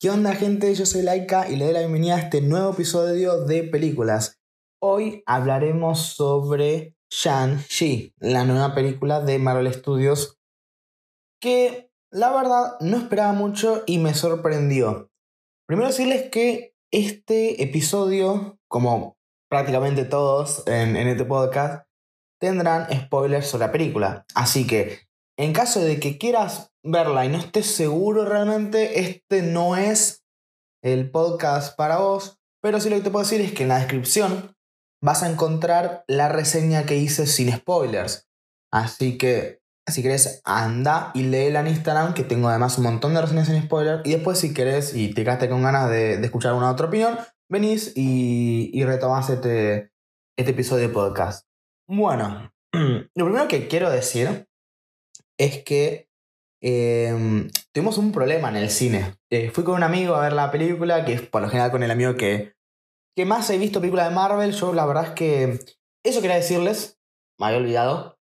¿Qué onda gente? Yo soy Laika y le doy la bienvenida a este nuevo episodio de películas. Hoy hablaremos sobre Shang-Chi, la nueva película de Marvel Studios, que la verdad no esperaba mucho y me sorprendió. Primero decirles que este episodio, como prácticamente todos en, en este podcast, tendrán spoilers sobre la película. Así que en caso de que quieras verla y no estés seguro realmente, este no es el podcast para vos. Pero sí lo que te puedo decir es que en la descripción vas a encontrar la reseña que hice sin spoilers. Así que, si querés, anda y léela en Instagram, que tengo además un montón de reseñas sin spoilers. Y después, si querés y te quedaste con ganas de, escuchar una otra opinión, venís y, y retomás este, este episodio de podcast. Bueno, lo primero que quiero decir es que em, tuvimos un problema en el cine. Eh, fui con un amigo a ver la película, que es por lo general con el amigo que, que más he visto películas de Marvel. Yo la verdad es que eso quería decirles, me había olvidado.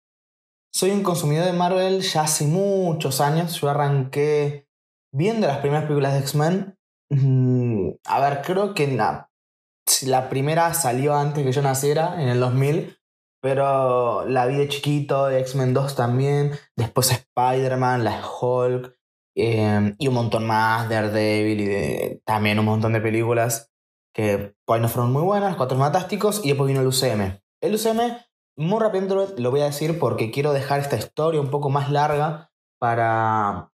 Soy un consumidor de Marvel ya hace muchos años. Yo arranqué viendo las primeras películas de X-Men. Mm, a ver, creo que la, primera salió antes que yo naciera, en el 2000. Pero la vi de chiquito, X-Men 2 también, después Spider-Man, la Hulk, em, y un montón más, Daredevil y de, también un montón de películas que ahí no fueron muy buenas, Cuatro Fantásticos, y después vino el UCM. El UCM, muy rápido lo voy a decir porque quiero dejar esta historia un poco más larga para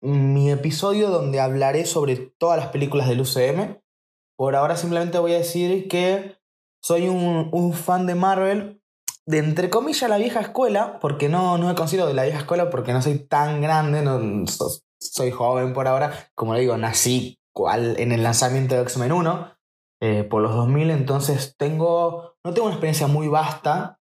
mi episodio donde hablaré sobre todas las películas del UCM. Por ahora simplemente voy a decir que soy un, un fan de Marvel de entre comillas la vieja escuela, porque no, no me considero de la vieja escuela porque no soy tan grande, no, soy joven por ahora, como le digo, nací en el lanzamiento de X-Men 1 eh, por los 2000, entonces tengo, no tengo una experiencia muy vasta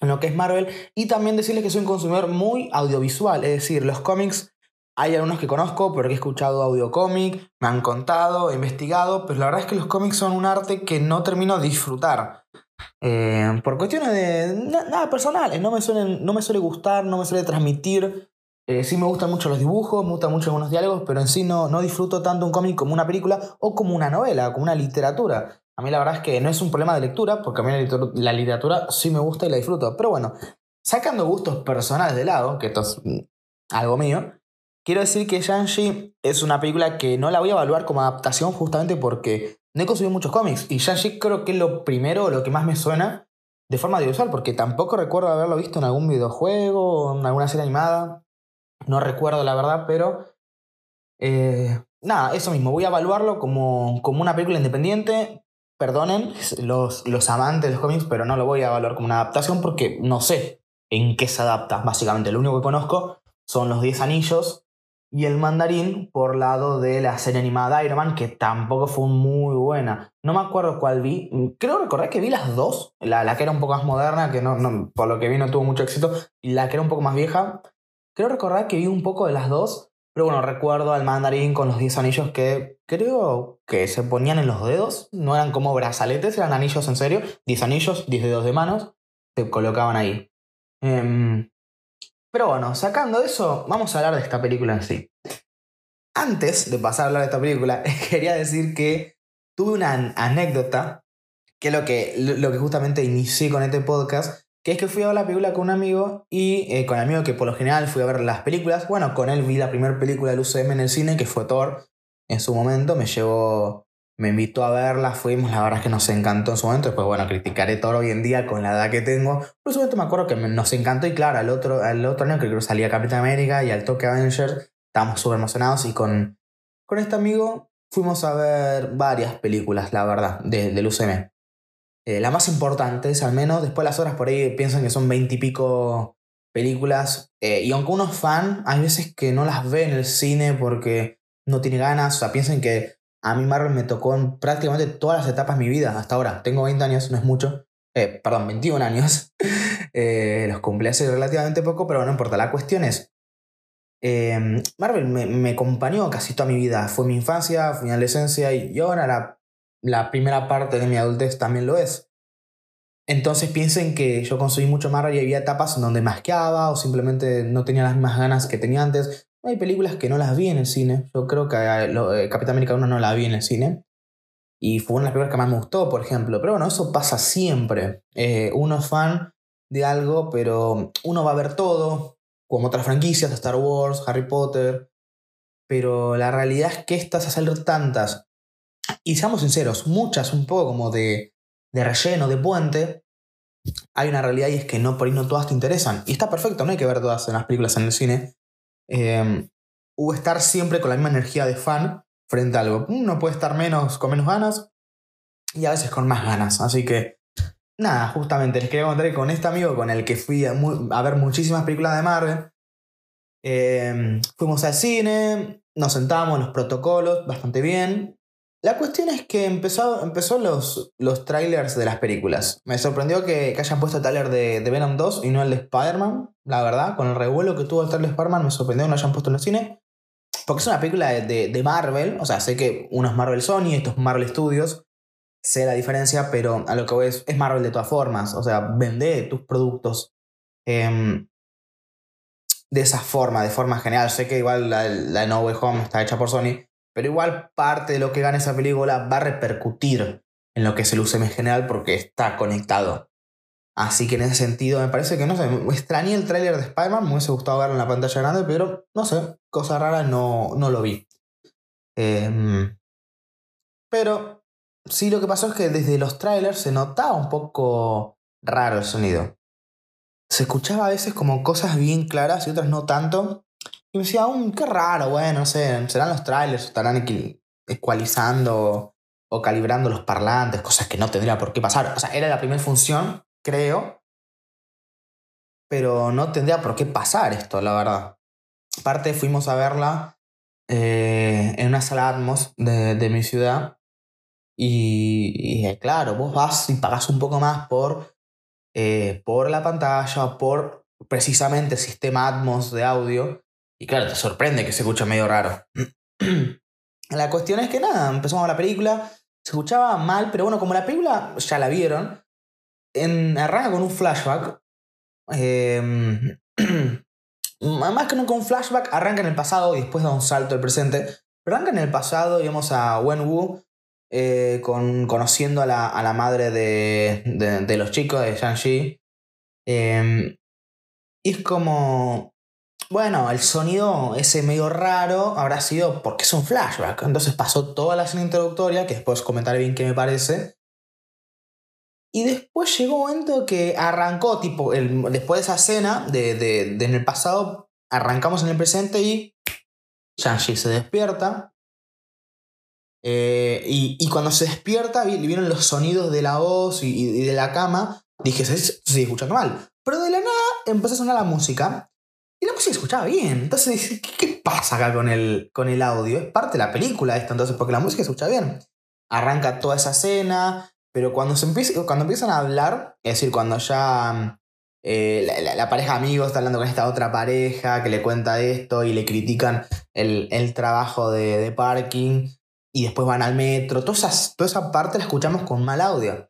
en lo que es Marvel y también decirles que soy un consumidor muy audiovisual, es decir, los cómics hay algunos que conozco porque he escuchado audio cómic, me han contado, he investigado, pero la verdad es que los cómics son un arte que no termino de disfrutar. Eh, por cuestiones de nada personales, no me, suelen, no me suele gustar, no me suele transmitir. Eh, sí me gustan mucho los dibujos, me gustan mucho algunos diálogos, pero en sí no, no disfruto tanto un cómic como una película o como una novela, como una literatura. A mí la verdad es que no es un problema de lectura, porque a mí la literatura, sí me gusta y la disfruto. Pero bueno, sacando gustos personales de lado, que esto es mm, algo mío, quiero decir que Shang-Chi es una película que no la voy a evaluar como adaptación justamente porque no he consumido muchos cómics. Y Shang-Chi creo que es lo primero, lo que más me suena de forma audiovisual, porque tampoco recuerdo haberlo visto en algún videojuego en alguna serie animada. No recuerdo la verdad, pero. Eh, nada, eso mismo. Voy a evaluarlo como, como una película independiente. Perdonen los, los amantes de los cómics, pero no lo voy a evaluar como una adaptación porque no sé en qué se adapta. Básicamente, lo único que conozco son los 10 anillos y el mandarín por lado de la serie animada Iron Man, que tampoco fue muy buena. No me acuerdo cuál vi. Creo recordar que vi las dos. La, la que era un poco más moderna, que no, no, por lo que vi no tuvo mucho éxito, y la que era un poco más vieja. Creo recordar que vi un poco de las dos. Pero bueno, recuerdo al mandarín con los 10 anillos que creo que se ponían en los dedos. No eran como brazaletes, eran anillos en serio. 10 anillos, 10 dedos de manos. Se colocaban ahí. Eh, pero bueno, sacando eso, vamos a hablar de esta película en sí. Antes de pasar a hablar de esta película, quería decir que tuve una anécdota, que es lo que, lo que justamente inicié con este podcast, que es que fui a ver la película con un amigo y eh, con el amigo que por lo general fui a ver las películas. Bueno, con él vi la primera película del UCM en el cine, que fue Thor. En su momento me llevó me invitó a verla, fuimos, la verdad es que nos encantó en su momento, después bueno, criticaré todo hoy en día con la edad que tengo, por su momento me acuerdo que nos encantó y claro, al otro, al otro año que salía Capitán América y al toque Avengers, estábamos súper emocionados y con, con este amigo fuimos a ver varias películas, la verdad, de, del UCM. Eh, la más importante es al menos, después las horas por ahí piensan que son veintipico películas, eh, y aunque uno es fan, hay veces que no las ve en el cine porque no tiene ganas, o sea, piensen que a mí Marvel me tocó en prácticamente todas las etapas de mi vida hasta ahora. Tengo 20 años, no es mucho. Eh, perdón, 21 años. Eh, los cumplí hace relativamente poco, pero no importa. La cuestión es, em, Marvel me, acompañó casi toda mi vida. Fue mi infancia, fue mi adolescencia y ahora la, la primera parte de mi adultez también lo es. Entonces piensen que yo conseguí mucho Marvel y había etapas en donde masqueaba o simplemente no tenía las mismas ganas que tenía antes. Hay películas que no las vi en el cine. Yo creo que eh, Capitán América 1 no la vi en el cine. Y fue una de las películas que más me gustó, por ejemplo. Pero bueno, eso pasa siempre. Eh, uno es fan de algo, pero uno va a ver todo, como otras franquicias, Star Wars, Harry Potter. Pero la realidad es que estas a salir tantas, y seamos sinceros, muchas un poco como de, de relleno, de puente, hay una realidad y es que no por ahí no todas te interesan. Y está perfecto, no hay que ver todas las películas en el cine. Eh, estar siempre con la misma energía de fan frente a algo. Uno puede estar menos con menos ganas y a veces con más ganas. Así que, nada, justamente les quería contar con este amigo con el que fui a, ver muchísimas películas de Marvel, eh, fuimos al cine, nos sentamos en los protocolos bastante bien. La cuestión es que empezó, empezó los, los trailers de las películas. Me sorprendió que, hayan puesto el trailer de, de, Venom 2 y no el de Spider-Man, la verdad. Con el revuelo que tuvo el trailer de Spider-Man, me sorprendió que no hayan puesto en el cine. Porque es una película de, Marvel, o sea, sé que uno es Marvel Sony, esto es Marvel Studios, sé la diferencia, pero a lo que voy es, es Marvel de todas formas, o sea, vende tus productos em, de esa forma, de forma general. Sé que igual la, la No Way Home está hecha por Sony, pero igual parte de lo que gana esa película va a repercutir en lo que es el UCM en general porque está conectado. Así que en ese sentido me parece que, no sé, extrañé el tráiler de Spider-Man, me hubiese gustado verlo en la pantalla grande, pero no sé, cosa rara no, no lo vi. Em, pero sí lo que pasó es que desde los trailers se notaba un poco raro el sonido. Se escuchaba a veces como cosas bien claras y otras no tanto. Y me decía, um, qué raro, bueno, no sé, serán los trailers, estarán ecualizando o calibrando los parlantes, cosas que no tendría por qué pasar. O sea, era la primera función creo. Pero no tendría por qué pasar esto, la verdad. Aparte, fuimos a verla eh, en una sala Atmos de, mi ciudad. Y, y, claro, vos vas y pagas un poco más por, eh, por la pantalla, por precisamente el sistema Atmos de audio. Y claro, te sorprende que se escucha medio raro. la cuestión es que nada, empezamos la película, se escuchaba mal, pero bueno, como la película ya la vieron, arranca con un flashback. Em, más que con un flashback, arranca en el pasado y después da un salto al presente. Arranca en el pasado y vemos a Wenwu eh, con, conociendo a la, a la madre de, de, los chicos, de Shang-Chi. Em, y es como. Bueno, el sonido ese medio raro habrá sido porque es un flashback. Entonces pasó toda la escena introductoria, que después comentaré bien qué me parece. Y después llegó un momento que arrancó, tipo, el, después de esa escena, de, de, en el pasado, arrancamos en el presente y Shang-Chi se despierta. Eh, y, y, cuando se despierta, vieron los sonidos de la voz y, de la cama. Dije, se, sigue escuchando mal. Pero de la nada empezó a sonar la música. Y la música se escuchaba bien. Entonces ¿qué, ¿qué, pasa acá con el, con el audio? Es parte de la película esto, entonces, porque la música se escucha bien. Arranca toda esa escena, pero cuando, se cuando empiezan a hablar, es decir, cuando ya eh, la, pareja de amigos está hablando con esta otra pareja que le cuenta esto y le critican el, el trabajo de, de, parking y después van al metro, toda esa, toda esa parte la escuchamos con mal audio.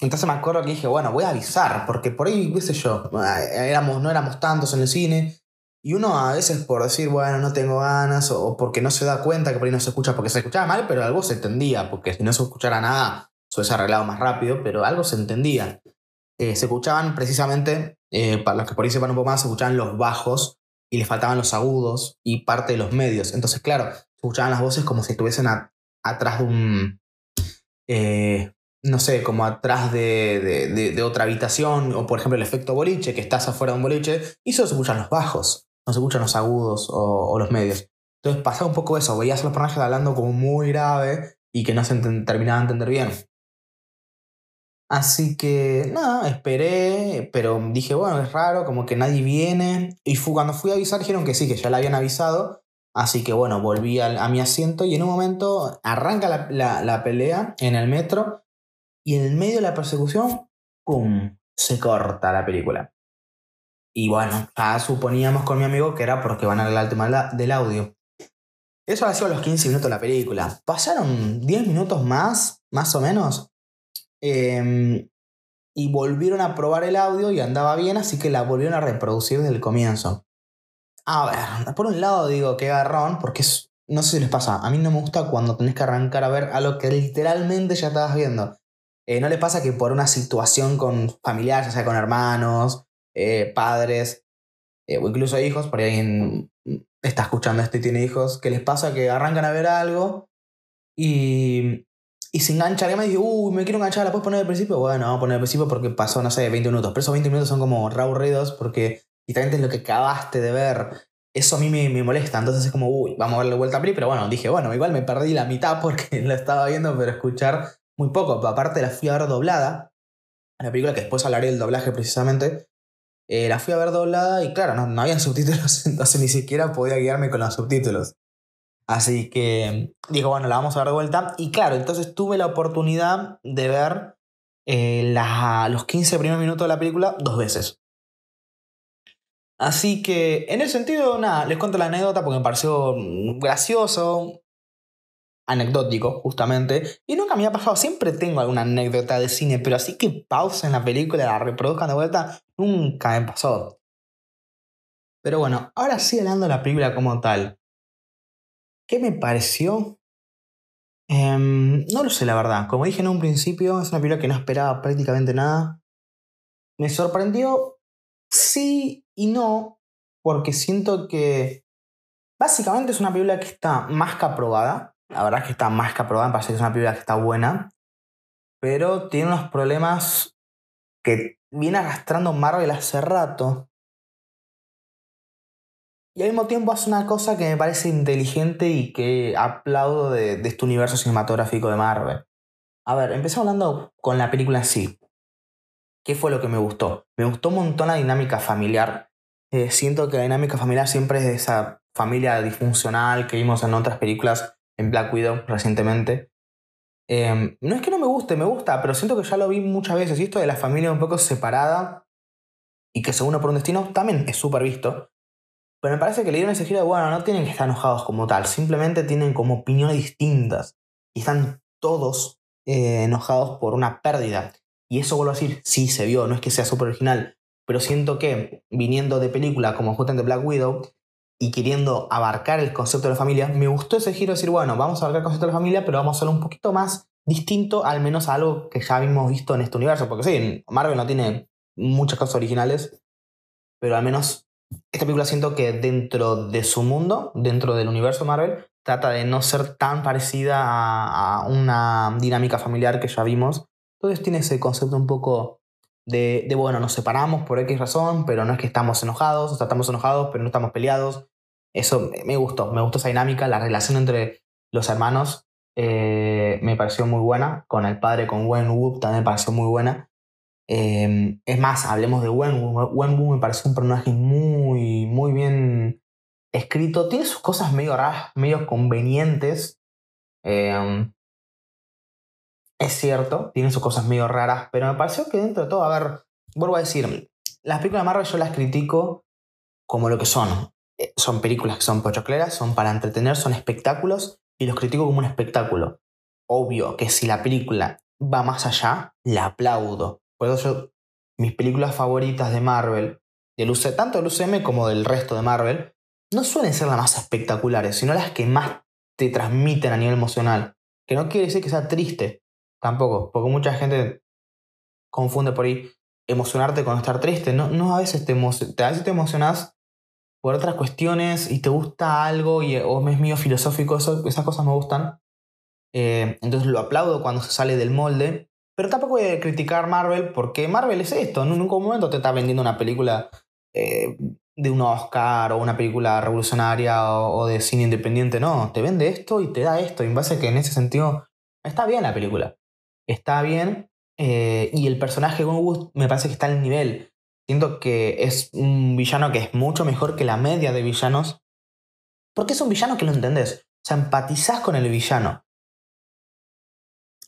Entonces me acuerdo que dije, bueno, voy a avisar, porque por ahí, qué sé yo, éramos, no éramos tantos en el cine. Y uno a veces por decir, bueno, no tengo ganas, o porque no se da cuenta que por ahí no se escucha, porque se escuchaba mal, pero algo se entendía, porque si no se escuchara nada, se arreglado más rápido, pero algo se entendía. Eh, se escuchaban precisamente, eh, para los que por ahí sepan un poco más, se escuchaban los bajos y les faltaban los agudos y parte de los medios. Entonces, claro, se escuchaban las voces como si estuviesen atrás de un, eh, no sé, como atrás de, de, otra habitación, o por ejemplo el efecto boliche, que estás afuera de un boliche, y solo se escuchan los bajos, no se escuchan los agudos o, los medios. Entonces pasaba un poco eso, veías a los personajes hablando como muy grave y que no se terminaba de entender bien. Así que nada, esperé, pero dije, bueno, es raro, como que nadie viene. Y cuando fui a avisar dijeron que sí, que ya la habían avisado. Así que bueno, volví a, mi asiento y en un momento arranca la, pelea en el metro y en el medio de la persecución, ¡pum! Se corta la película. Y bueno, ya suponíamos con mi amigo que era porque van a arreglar el tema del audio. Eso ha sido los 15 minutos de la película. Pasaron 10 minutos más, más o menos, Em, y volvieron a probar el audio y andaba bien, así que la volvieron a reproducir desde el comienzo. A ver, por un lado digo que garrón, porque es, no sé si les pasa, a mí no me gusta cuando tenés que arrancar a ver algo que literalmente ya estabas viendo. Eh, ¿No les pasa que por una situación con familiares, o sea, con hermanos, eh, padres, eh, o incluso hijos, por ahí alguien está escuchando esto y tiene hijos, que les pasa que arrancan a ver algo y, y se enganchan y dice, uy, me quiero enganchar, ¿la puedes poner al principio? Bueno, vamos a poner al principio porque pasó, no sé, 20 minutos. Pero esos 20 minutos son como re aburridos porque literalmente es lo que acabaste de ver. Eso a mí me, molesta, entonces es como, uy, vamos a darle vuelta a peli, pero bueno, dije, bueno, igual me perdí la mitad porque la estaba viendo, pero escuchar muy poco. Aparte la fui a ver doblada, la película que después hablaré del doblaje precisamente, eh, la fui a ver doblada y claro, no, no había subtítulos, entonces ni siquiera podía guiarme con los subtítulos. Así que digo, bueno, la vamos a ver de vuelta. Y claro, entonces tuve la oportunidad de ver eh, los 15 primeros minutos de la película dos veces. Así que en ese sentido, nada, les cuento la anécdota porque me pareció mm, gracioso, anecdótico, justamente. Y nunca me ha pasado, siempre tengo alguna anécdota de cine, pero así que pausa en la película la reproduzcan de vuelta, nunca me pasó. Pero bueno, ahora sí hablando de la película como tal. ¿Qué me pareció? Em, no lo sé, la verdad. Como dije en un principio, es una película que no esperaba prácticamente nada. Me sorprendió, sí y no, porque siento que básicamente es una película que está más que aprobada. La verdad es que está más que aprobada, me parece que es una película que está buena. Pero tiene unos problemas que viene arrastrando Marvel hace rato. Y al mismo tiempo hace una cosa que me parece inteligente y que aplaudo de, este universo cinematográfico de Marvel. A ver, empecé hablando con la película en sí. ¿Qué fue lo que me gustó? Me gustó un montón la dinámica familiar. Eh, siento que la dinámica familiar siempre es de esa familia disfuncional que vimos en otras películas, en Black Widow recientemente. Em, no es que no me guste, me gusta, pero siento que ya lo vi muchas veces. Y esto de la familia un poco separada y que se une por un destino también es súper visto. Pero me parece que le dieron ese giro de, bueno, no tienen que estar enojados como tal, simplemente tienen como opiniones distintas. Y están todos eh, enojados por una pérdida. Y eso vuelvo a decir, sí se vio, no es que sea súper original, pero siento que viniendo de película como justamente Black Widow y queriendo abarcar el concepto de la familia, me gustó ese giro de decir, bueno, vamos a abarcar el concepto de la familia, pero vamos a hacerlo un poquito más distinto, al menos a algo que ya habíamos visto en este universo. Porque sí, Marvel no tiene muchas cosas originales, pero al menos esta película siento que dentro de su mundo, dentro del universo Marvel, trata de no ser tan parecida a, una dinámica familiar que ya vimos. Entonces tiene ese concepto un poco de, bueno, nos separamos por X razón, pero no es que estamos enojados, o sea, estamos enojados, pero no estamos peleados. Eso me gustó, me gustó esa dinámica, la relación entre los hermanos eh, me pareció muy buena, con el padre, con Wen Wu también me pareció muy buena. Em, es más, hablemos de Wenwu. Wenwu me parece un personaje muy, muy bien escrito. Tiene sus cosas medio raras, medio convenientes. Em, es cierto, tiene sus cosas medio raras, pero me pareció que dentro de todo, a ver, vuelvo a decir, las películas de Marvel yo las critico como lo que son. Eh, son películas que son pochocleras, son para entretener, son espectáculos, y los critico como un espectáculo. Obvio que si la película va más allá, la aplaudo. Por eso yo, mis películas favoritas de Marvel, del UC, tanto del UCM como del resto de Marvel, no suelen ser las más espectaculares, sino las que más te transmiten a nivel emocional. Que no quiere decir que sea triste, tampoco, porque mucha gente confunde por ahí emocionarte con estar triste. No, no a veces te, a veces te emocionas por otras cuestiones y te gusta algo y, o es medio filosófico, esas cosas me gustan. Eh, entonces lo aplaudo cuando se sale del molde, pero tampoco voy a criticar Marvel porque Marvel es esto. En ningún momento te está vendiendo una película eh, de un Oscar o una película revolucionaria o, de cine independiente. No, te vende esto y te da esto. Y en base que en ese sentido está bien la película. Está bien. Eh, y el personaje de me parece que está al nivel. Siento que es un villano que es mucho mejor que la media de villanos. Porque es un villano que lo entendés. O sea, empatizás con el villano.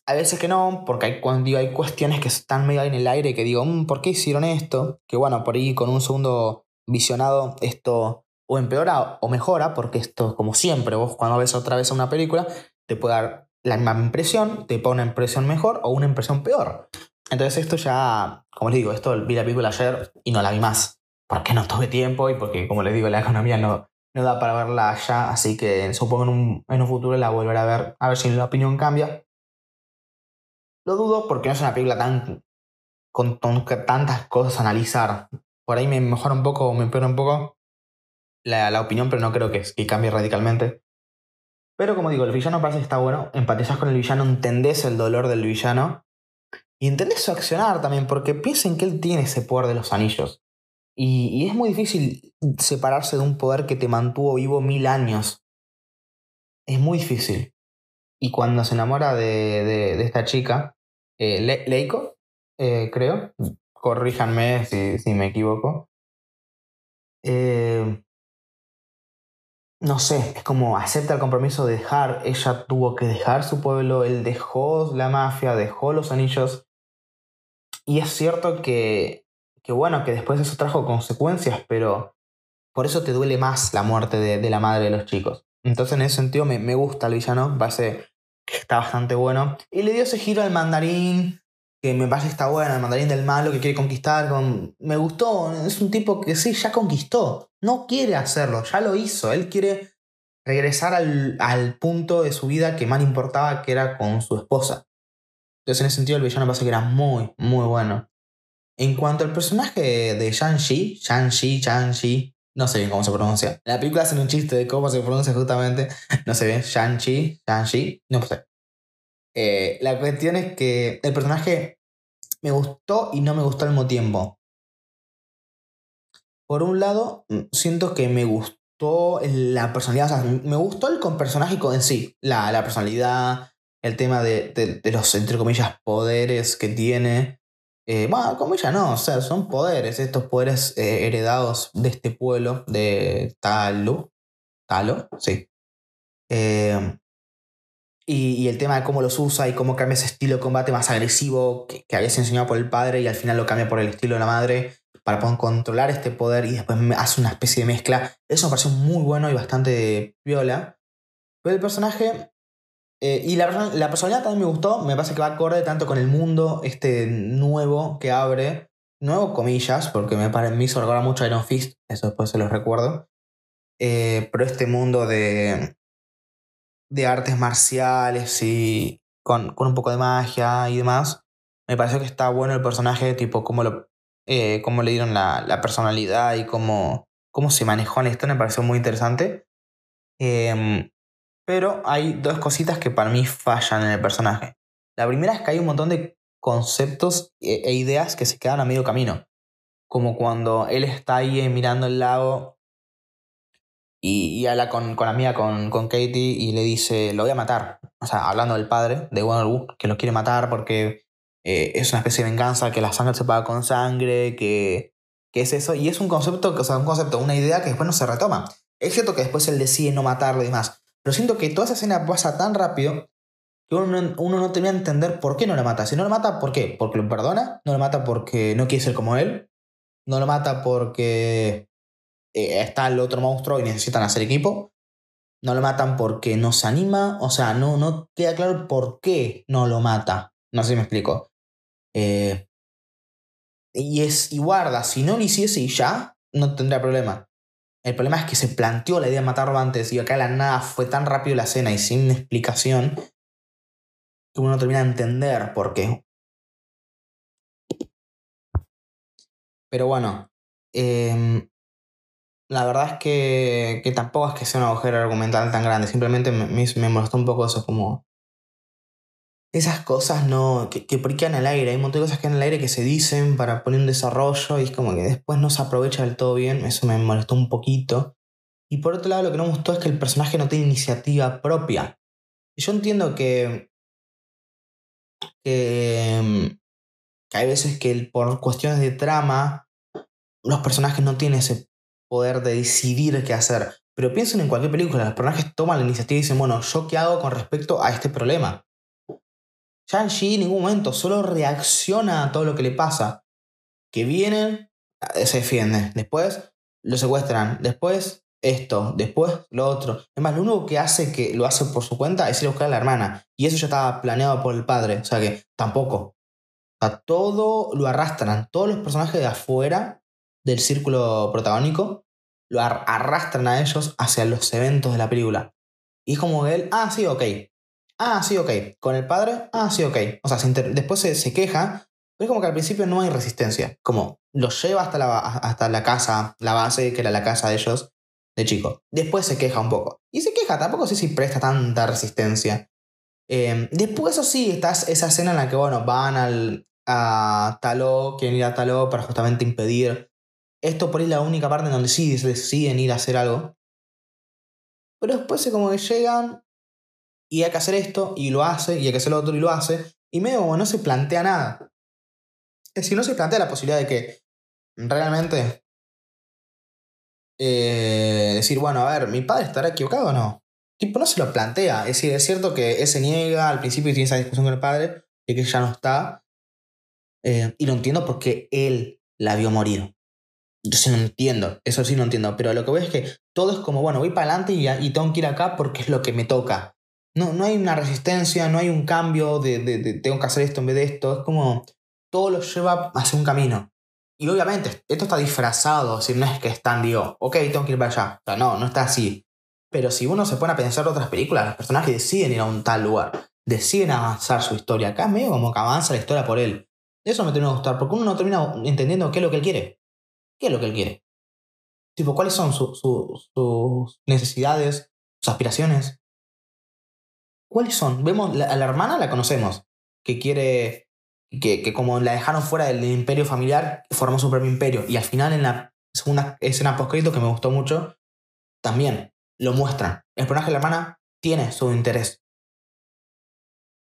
Hay veces que no, porque hay, cuando hay cuestiones que están medio ahí en el aire que digo, mm, ¿por qué hicieron esto? Que bueno, por ahí con un segundo visionado esto o empeora o mejora, porque esto, como siempre, vos cuando ves otra vez una película, te puede dar la misma impresión, te pone una impresión mejor o una impresión peor. Entonces esto ya, como les digo, esto vi la película ayer y no la vi más. porque no tuve tiempo y porque, como les digo, la economía no, no da para verla ya, así que supongo en un, en un futuro la volveré a ver, a ver si la opinión cambia. Lo dudo porque no es una película tan con, tantas cosas a analizar. Por ahí me mejora un poco, me empeora un poco la, la, opinión, pero no creo que cambie radicalmente. Pero como digo, el villano parece que está bueno. Empatizas con el villano, entendés el dolor del villano. Y entendés su accionar también, porque piensen que él tiene ese poder de los anillos. Y, es muy difícil separarse de un poder que te mantuvo vivo mil años. Es muy difícil. Y cuando se enamora de, de, esta chica, eh, Leiko, eh, creo. Corríjanme si, si me equivoco. Eh, no sé, es como acepta el compromiso de dejar. Ella tuvo que dejar su pueblo, él dejó la mafia, dejó los anillos. Y es cierto que, que bueno, que después eso trajo consecuencias, pero por eso te duele más la muerte de, la madre de los chicos. Entonces en ese sentido me, me gusta el villano, parece que está bastante bueno. Y le dio ese giro al mandarín, que me parece que está bueno, el mandarín del malo que quiere conquistar. Con... Me gustó, es un tipo que sí, ya conquistó, no quiere hacerlo, ya lo hizo, él quiere regresar al, al punto de su vida que más importaba, que era con su esposa. Entonces en ese sentido el villano me parece que era muy, muy bueno. En cuanto al personaje de Shang-Chi, Shang-Chi, Shang-Chi, no sé bien cómo se pronuncia. la película hacen un chiste de cómo se pronuncia justamente, no sé bien, Shang-Chi, Shang-Chi, no sé. Eh, la cuestión es que el personaje me gustó y no me gustó al mismo tiempo. Por un lado, mm, siento que me gustó la personalidad, o sea, me gustó el con personaje en sí, la, personalidad, el tema de, de, los, entre comillas, poderes que tiene. Eh, bueno, comillas no, o sea, son poderes, estos poderes eh, heredados de este pueblo, de Talo. Talo, sí. Eh, y, el tema de cómo los usa y cómo cambia ese estilo de combate más agresivo que, que había enseñado por el padre y al final lo cambia por el estilo de la madre para poder controlar este poder y después hace una especie de mezcla. Eso me pareció muy bueno y bastante viola. Pero el personaje eh, y la, la, personalidad también me gustó, me parece que va acorde tanto con el mundo este nuevo que abre, nuevo comillas, porque me, me hizo recordar mucho Iron Fist, eso después se los recuerdo. Eh, pero este mundo de, de artes marciales y con, con, un poco de magia y demás. Me pareció que está bueno el personaje, tipo cómo, lo, eh, cómo le dieron la, la, personalidad y cómo, cómo se manejó en esto, me pareció muy interesante. Eh, pero hay dos cositas que para mí fallan en el personaje. La primera es que hay un montón de conceptos e, e ideas que se quedan a medio camino. Como cuando él está ahí eh, mirando el lago y, y habla con, con la mía, con, con, Katie, y le dice, lo voy a matar. O sea, hablando del padre de Wonderwood, que lo quiere matar porque eh, es una especie de venganza, que la sangre se paga con sangre, que, que es eso. Y es un concepto, o sea, un concepto, una idea que después no se retoma. Es cierto que después él decide no matarlo y demás. Pero siento que toda esa escena pasa tan rápido que uno, uno no termina de entender por qué no lo mata. Si no lo mata, ¿por qué? ¿Porque lo perdona? ¿No lo mata porque no quiere ser como él? ¿No lo mata porque eh, está el otro monstruo y necesitan hacer equipo. No lo matan porque no se anima. O sea, no, no queda claro por qué no lo mata. No sé si me explico. Eh, y es y guarda, si no lo hiciese y ya, no tendría problema. El problema es que se planteó la idea de matarlo antes y acá la nada fue tan rápido la escena y sin explicación que uno no termina de entender por qué. Pero bueno, eh, la verdad es que, que, tampoco es que sea un agujero argumental tan grande, simplemente me, me, molestó un poco eso, como esas cosas no que, que en el aire, hay un montón de cosas que en el aire que se dicen para poner un desarrollo y es como que después no se aprovecha del todo bien, eso me molestó un poquito. Y por otro lado, lo que no me gustó es que el personaje no tiene iniciativa propia. Yo entiendo que, que, que hay veces que por cuestiones de trama los personajes no tienen ese poder de decidir qué hacer. Pero piensen en cualquier película, los personajes toman la iniciativa y dicen, bueno, ¿yo qué hago con respecto a este problema? Shang-Chi en ningún momento solo reacciona a todo lo que le pasa. Que vienen, eh, se defienden. Después lo secuestran. Después esto. Después lo otro. Es más, lo único que hace que lo hace por su cuenta es ir a buscar a la hermana. Y eso ya estaba planeado por el padre. O sea que tampoco. O sea, todo lo arrastran. Todos los personajes de afuera del círculo protagónico, lo arrastran a ellos hacia los eventos de la película. Y es como él, ah, sí, ok. Ah, sí, ok. Con el padre, ah, sí, ok. O sea, después se, queja, pero es como que al principio no hay resistencia. Como lo lleva hasta la, hasta la casa, la base, que era la casa de ellos, de chico. Después se queja un poco. Y se queja, tampoco sé si presta tanta resistencia. Eh, después, eso sí, está esa escena en la que, bueno, van al, a Taló, quieren ir a Taló para justamente impedir. Esto por ahí es la única parte en donde sí deciden ir a hacer algo. Pero después es como que llegan y hay que hacer esto y lo hace, y hay que hacer lo otro y lo hace. Y medio como no se plantea nada. Es decir, no se plantea la posibilidad de que realmente eh, decir, bueno, a ver, ¿mi padre estará equivocado o no? Tipo, no se lo plantea. Es decir, es cierto que él se niega al principio y tiene esa discusión con el padre, y que ya no está. Eh, y lo entiendo porque él la vio morir. Yo sí no entiendo, eso sí no entiendo. Pero lo que veo es que todo es como, bueno, voy para adelante y, y, tengo que ir acá porque es lo que me toca. No, no hay una resistencia, no hay un cambio de, de, tengo que hacer esto en vez de esto. Es como todo lo lleva hacia un camino. Y obviamente, esto está disfrazado, si no es que están, digo, ok, tengo que ir para allá. O sea, no, no está así. Pero si uno se pone a pensar otras películas, los personajes deciden ir a un tal lugar, deciden avanzar su historia. Acá es medio como que avanza la historia por él. Eso me termina de gustar, porque uno no termina entendiendo qué es lo que él quiere. ¿Qué es lo que él quiere? Tipo, ¿cuáles son sus necesidades, sus aspiraciones? ¿Cuáles son? Vemos, a la hermana la conocemos, que quiere, que, que como la dejaron fuera del imperio familiar, formó su propio imperio. Y al final, en la segunda escena post que me gustó mucho, también lo muestran. El personaje de la hermana tiene su interés.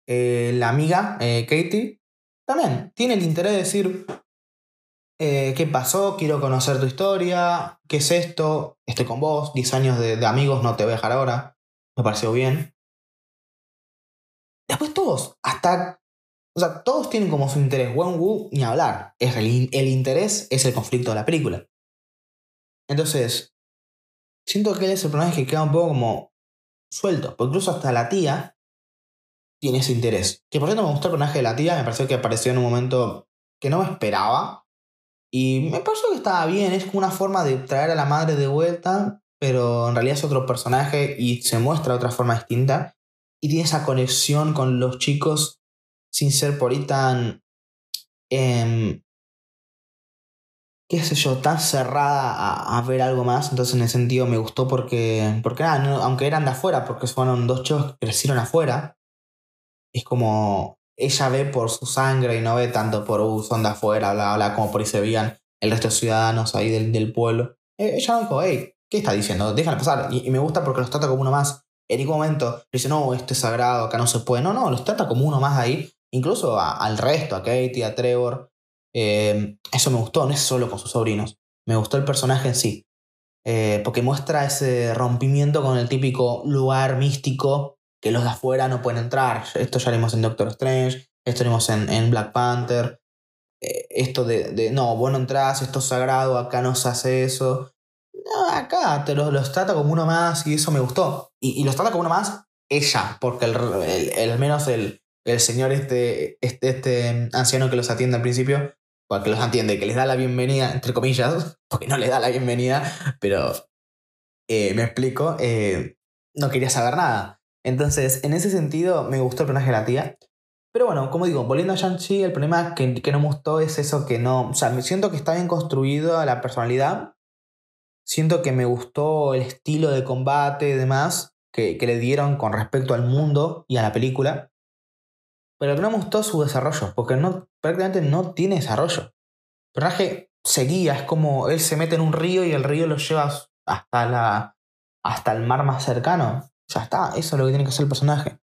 Eh, la amiga, eh, Katie, también tiene el interés de decir, eh, ¿qué pasó? Quiero conocer tu historia, ¿qué es esto? Estoy con vos, 10 años de, amigos, no te voy a dejar ahora. Me pareció bien. Después todos, hasta... O sea, todos tienen como su interés. Wen Wu, ni hablar. Es el, interés es el conflicto de la película. Entonces, siento que él es el personaje que queda un poco como suelto. Porque incluso hasta la tía tiene ese interés. Que por cierto me gustó el personaje de la tía, me pareció que apareció en un momento que no me esperaba. Y me pareció que estaba bien, es como una forma de traer a la madre de vuelta, pero en realidad es otro personaje y se muestra de otra forma distinta. Y tiene esa conexión con los chicos sin ser por ahí tan... Em, qué sé yo, tan cerrada a, ver algo más. Entonces en ese sentido me gustó porque, porque nada, aunque eran de afuera, porque fueron dos chicos que crecieron afuera, es como ella ve por su sangre y no ve tanto por uh, son de afuera, bla, bla, como por ahí se veían el resto de ciudadanos ahí del, del pueblo. Eh, ella dijo, hey, ¿qué está diciendo? Déjala pasar. Y, me gusta porque los trata como uno más. En ningún momento dice, no, esto es sagrado, acá no se puede. No, no, los trata como uno más ahí. Incluso al resto, a Katie, a Trevor. Eh, eso me gustó, no es solo con sus sobrinos. Me gustó el personaje en sí. Eh, porque muestra ese rompimiento con el típico lugar místico que los de afuera no pueden entrar. Esto ya haremos en Doctor Strange, esto haremos en, en Black Panther. Eh, esto de, no, vos no entras, esto es sagrado, acá no se hace eso. No, acá te los, los, trata como uno más y eso me gustó. Y, los trata como uno más ella, porque al menos el, el señor este, este, este anciano que los atiende al principio, porque los atiende, que les da la bienvenida, entre comillas, porque no les da la bienvenida, pero eh, me explico, eh, no quería saber nada. Entonces, en ese sentido, me gustó el personaje de la tía. Pero bueno, como digo, volviendo a Shang-Chi, el problema que, que no me gustó es eso que no. O sea, me siento que está bien construido la personalidad. Siento que me gustó el estilo de combate y demás que, que le dieron con respecto al mundo y a la película. Pero no me gustó su desarrollo, porque no, prácticamente no tiene desarrollo. El personaje seguía, es como él se mete en un río y el río lo lleva hasta, la, hasta el mar más cercano. Ya está, eso es lo que tiene que hacer el personaje.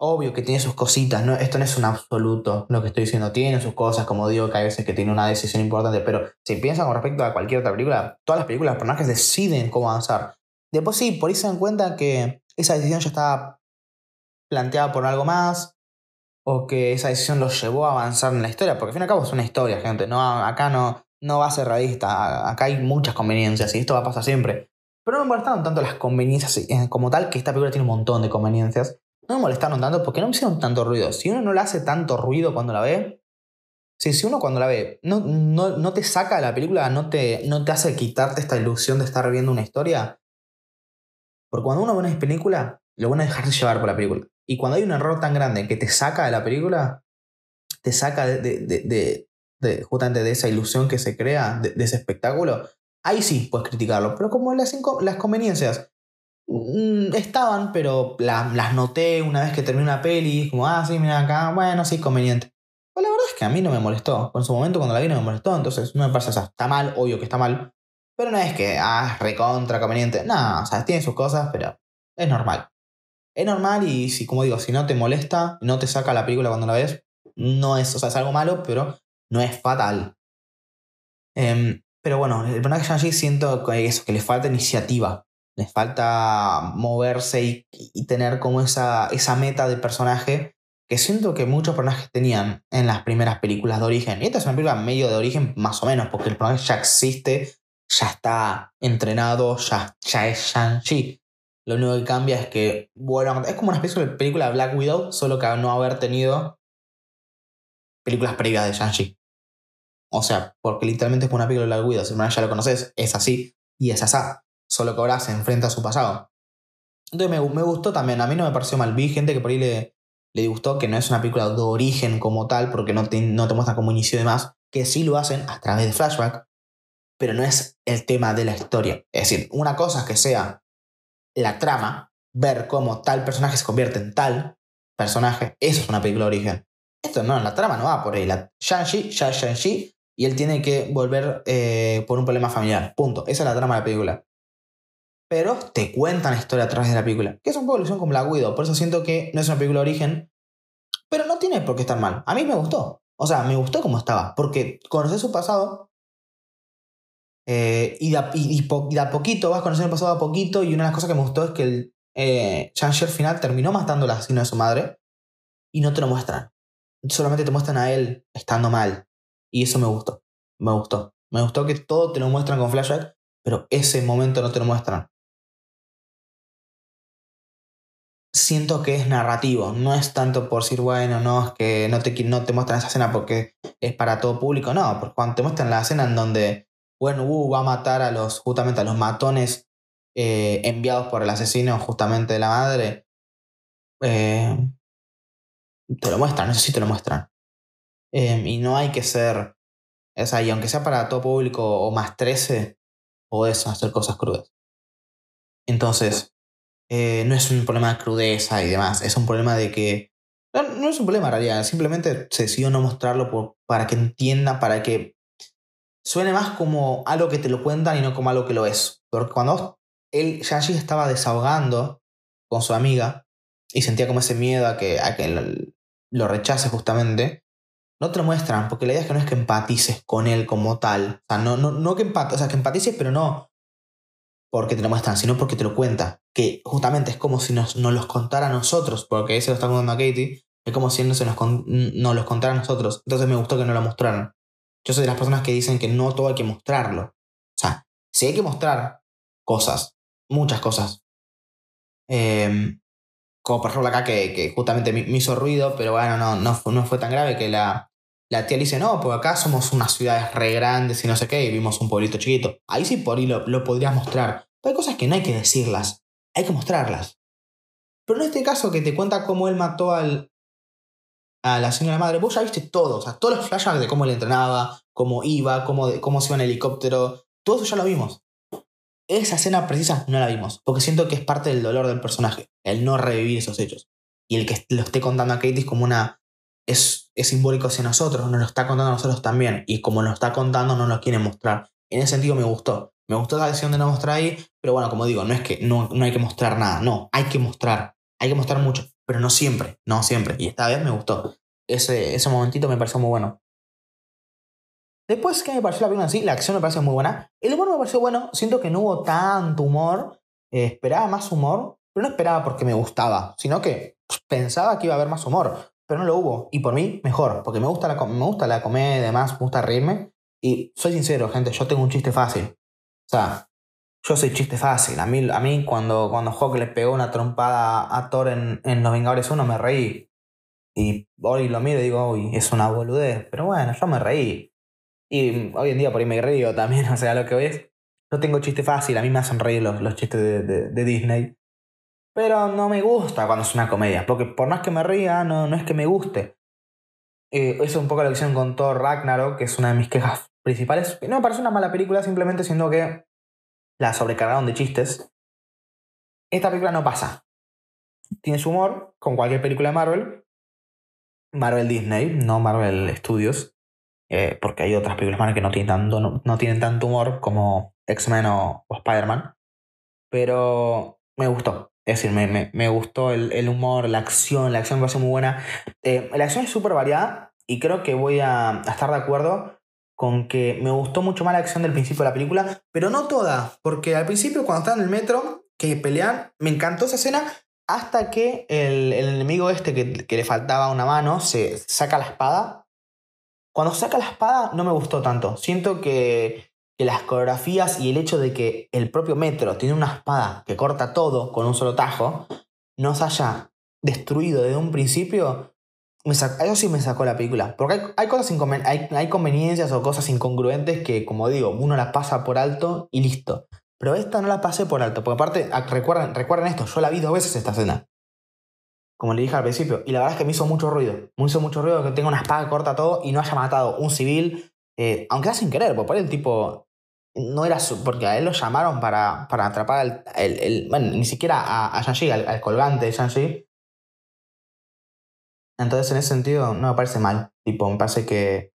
Obvio que tiene sus cositas, no, esto no es un absoluto lo que estoy diciendo, tiene sus cosas, como digo, que hay veces que tiene una decisión importante, pero si piensan con respecto a cualquier otra película, todas las películas los personajes deciden cómo avanzar. Después sí, por ahí se dan cuenta que esa decisión ya estaba planteada por algo más, o que esa decisión los llevó a avanzar en la historia, porque al fin y al cabo es una historia, gente, no, acá no, no va a ser realista, acá hay muchas conveniencias y esto va a pasar siempre. Pero no me molestaron tanto las conveniencias como tal, que esta película tiene un montón de conveniencias. No me molestaron tanto porque no me hicieron tanto ruido. Si uno no le hace tanto ruido cuando la ve, Sí, si uno cuando la ve no, no, te saca de la película, no te, no te hace quitarte esta ilusión de estar viendo una historia. Porque cuando uno ve una película, lo bueno es dejarse llevar por la película. Y cuando hay un error tan grande que te saca de la película, te saca de, de, de, justamente de esa ilusión que se crea, de, ese espectáculo, ahí sí puedes criticarlo. Pero como las, las conveniencias mm, estaban, pero las noté una vez que terminé una peli, como, ah, sí, mira acá, bueno, sí, conveniente. Pues la verdad es que a mí no me molestó. En su momento cuando la vi no me molestó, entonces no me pasa eso. Está mal, obvio que está mal. Pero no es que, ah, recontra conveniente. No, o sea, tiene sus cosas, pero es normal. Es normal y si, como digo, si no te molesta, no te saca la película cuando la ves, no es, o sea, es algo malo, pero no es fatal. Em, pero bueno, el personaje Shang-Chi siento que le falta iniciativa. Le falta moverse y, y, tener como esa, esa meta de personaje que siento que muchos personajes tenían en las primeras películas de origen. Y esta es una película medio de origen, más o menos, porque el personaje ya existe, ya está entrenado, ya, ya es Shang-Chi. Lo único que cambia es que, bueno, es como una especie de película de Black Widow, solo que no haber tenido películas previas de Shang-Chi. O sea, porque literalmente es una película de Black Widow, si ya lo conoces, es así y es así. Solo que ahora se enfrenta a su pasado. Entonces me, me gustó también, a mí no me pareció mal. Vi gente que por ahí le, le gustó que no es una película de origen como tal, porque no te, no te muestra como inicio y demás, que sí lo hacen a través de flashback, pero no es el tema de la historia. Es decir, una cosa es que sea la trama, ver cómo tal personaje se convierte en tal personaje, eso es una película de origen. Esto no, la trama no va por ahí. La Shang-Chi, ya Shang-Chi, y él tiene que volver eh, por un problema familiar. Punto. Esa es la trama de la película pero te cuentan la historia a través de la película. Que es un poco ilusión como la Guido. Por eso siento que no es una película de origen, pero no tiene por qué estar mal. A mí me gustó. O sea, me gustó como estaba, porque conoces su pasado eh, y, de, y, a poquito vas conociendo el pasado a poquito. Y una de las cosas que me gustó es que el eh, final terminó matando al asesino de su madre y no te lo muestran. Solamente te muestran a él estando mal. Y eso me gustó. Me gustó. Me gustó que todo te lo muestran con flashback, pero ese momento no te lo muestran. siento que es narrativo, no es tanto por decir, bueno, no, es que no te, no te muestran esa escena porque es para todo público, no, porque cuando te muestran la escena en donde, bueno, uh, va a matar a los, justamente a los matones eh, enviados por el asesino justamente de la madre, eh, te lo muestran, eso sí te lo muestran. Em, y no hay que ser, o sea, y aunque sea para todo público o más 13, podés hacer cosas crudas. Entonces, eh, no es un problema de crudeza y demás, es un problema de que... No, es un problema en realidad, simplemente se decidió no mostrarlo para que entienda, para que suene más como algo que te lo cuentan y no como algo que lo es. Porque cuando él, Yashi estaba desahogando con su amiga y sentía como ese miedo a que, a que lo, rechace justamente, no te lo muestran, porque la idea es que no es que empatices con él como tal. O sea, no, no, no que, empat o sea, que empatices, pero no porque te lo muestran, sino porque te lo cuenta. Que justamente es como si nos, nos los contara a nosotros, porque ese lo está contando a Katie, es como si no se nos, nos los contara a nosotros. Entonces me gustó que no lo mostraran. Yo soy de las personas que dicen que no todo hay que mostrarlo. O sea, si hay que mostrar cosas, muchas cosas. Em, como por ejemplo acá que, justamente me, hizo ruido, pero bueno, no, no, fue, no fue tan grave que la, la tía le dice, no, pues acá somos unas ciudades re grandes y no sé qué, y vimos un pueblito chiquito. Ahí sí por ahí lo, lo podrías mostrar. Pero hay cosas que no hay que decirlas, hay que mostrarlas. Pero en este caso que te cuenta cómo él mató al, a la señora madre, vos ya viste todo, o sea, todos los flashbacks de cómo él entrenaba, cómo iba, cómo, cómo se iba en helicóptero, todo eso ya lo vimos. Esa escena precisa no la vimos, porque siento que es parte del dolor del personaje, el no revivir esos hechos. Y el que lo esté contando a Katie es como una es, simbólico hacia nosotros, nos lo está contando a nosotros también. Y como nos está contando, no nos quiere mostrar. En ese sentido me gustó. Me gustó la decisión de no mostrar ahí, pero bueno, como digo, no es que no, no hay que mostrar nada, no, hay que mostrar. Hay que mostrar mucho, pero no siempre, no siempre. Y esta vez me gustó. Ese, ese momentito me pareció muy bueno. Después, ¿qué me pareció la película así? La acción me pareció muy buena. El humor me pareció bueno. Siento que no hubo tanto humor. Eh, esperaba más humor, pero no esperaba porque me gustaba, sino que pensaba que iba a haber más humor pero no lo hubo. Y por mí, mejor, porque me gusta la, me gusta la comedia y demás, me gusta reírme. Y soy sincero, gente, yo tengo un chiste fácil. O sea, yo soy chiste fácil. A mí, a mí cuando, cuando Hawk le pegó una trompada a Thor en, en Los Vengadores 1 me reí. Y hoy lo miro y digo, uy, es una boludez. Pero bueno, yo me reí. Y hoy en día por ahí me río también, o sea, lo que ves. Yo tengo chiste fácil, a mí me hacen reír los, los chistes de, de, Disney. Pero no me gusta cuando es una comedia, porque por más que me ría, no, no es que me guste. Eh, eso es un poco la visión con Thor Ragnarok, que es una de mis quejas principales. No me parece una mala película, simplemente siendo que la sobrecargaron de chistes. Esta película no pasa. Tiene su humor, con cualquier película de Marvel. Marvel Disney, no Marvel Studios. Eh, porque hay otras películas que no tienen tanto, no, tienen tanto humor como X-Men o, Spider-Man. Pero me gustó. Es decir, me, me, gustó el, humor, la acción. La acción me parece muy buena. Eh, la acción es súper variada y creo que voy a, a estar de acuerdo con que me gustó mucho más la acción del principio de la película, pero no toda, porque al principio cuando están en el metro, que pelean, me encantó esa escena hasta que el, enemigo este que, le faltaba una mano se saca la espada. Cuando saca la espada no me gustó tanto, siento que, las coreografías y el hecho de que el propio metro tiene una espada que corta todo con un solo tajo, no se haya destruido desde un principio, eso sí me sacó la película. Porque hay, cosas hay conveniencias o cosas incongruentes que, como digo, uno las pasa por alto y listo. Pero esta no la pasé por alto. Porque aparte, ah, recuerden, recuerden esto, yo la vi dos veces esta escena. Como le dije al principio. Y la verdad es que me hizo mucho ruido. Me hizo mucho ruido que tenga una espada corta todo y no haya matado un civil. Eh, aunque era sin querer, porque por el tipo. No era su, porque a él lo llamaron para, para atrapar el, el, Bueno, ni siquiera a, a Shang-Chi, al, colgante de Shang-Chi. Entonces, en ese sentido, no me parece mal. Tipo, me parece que,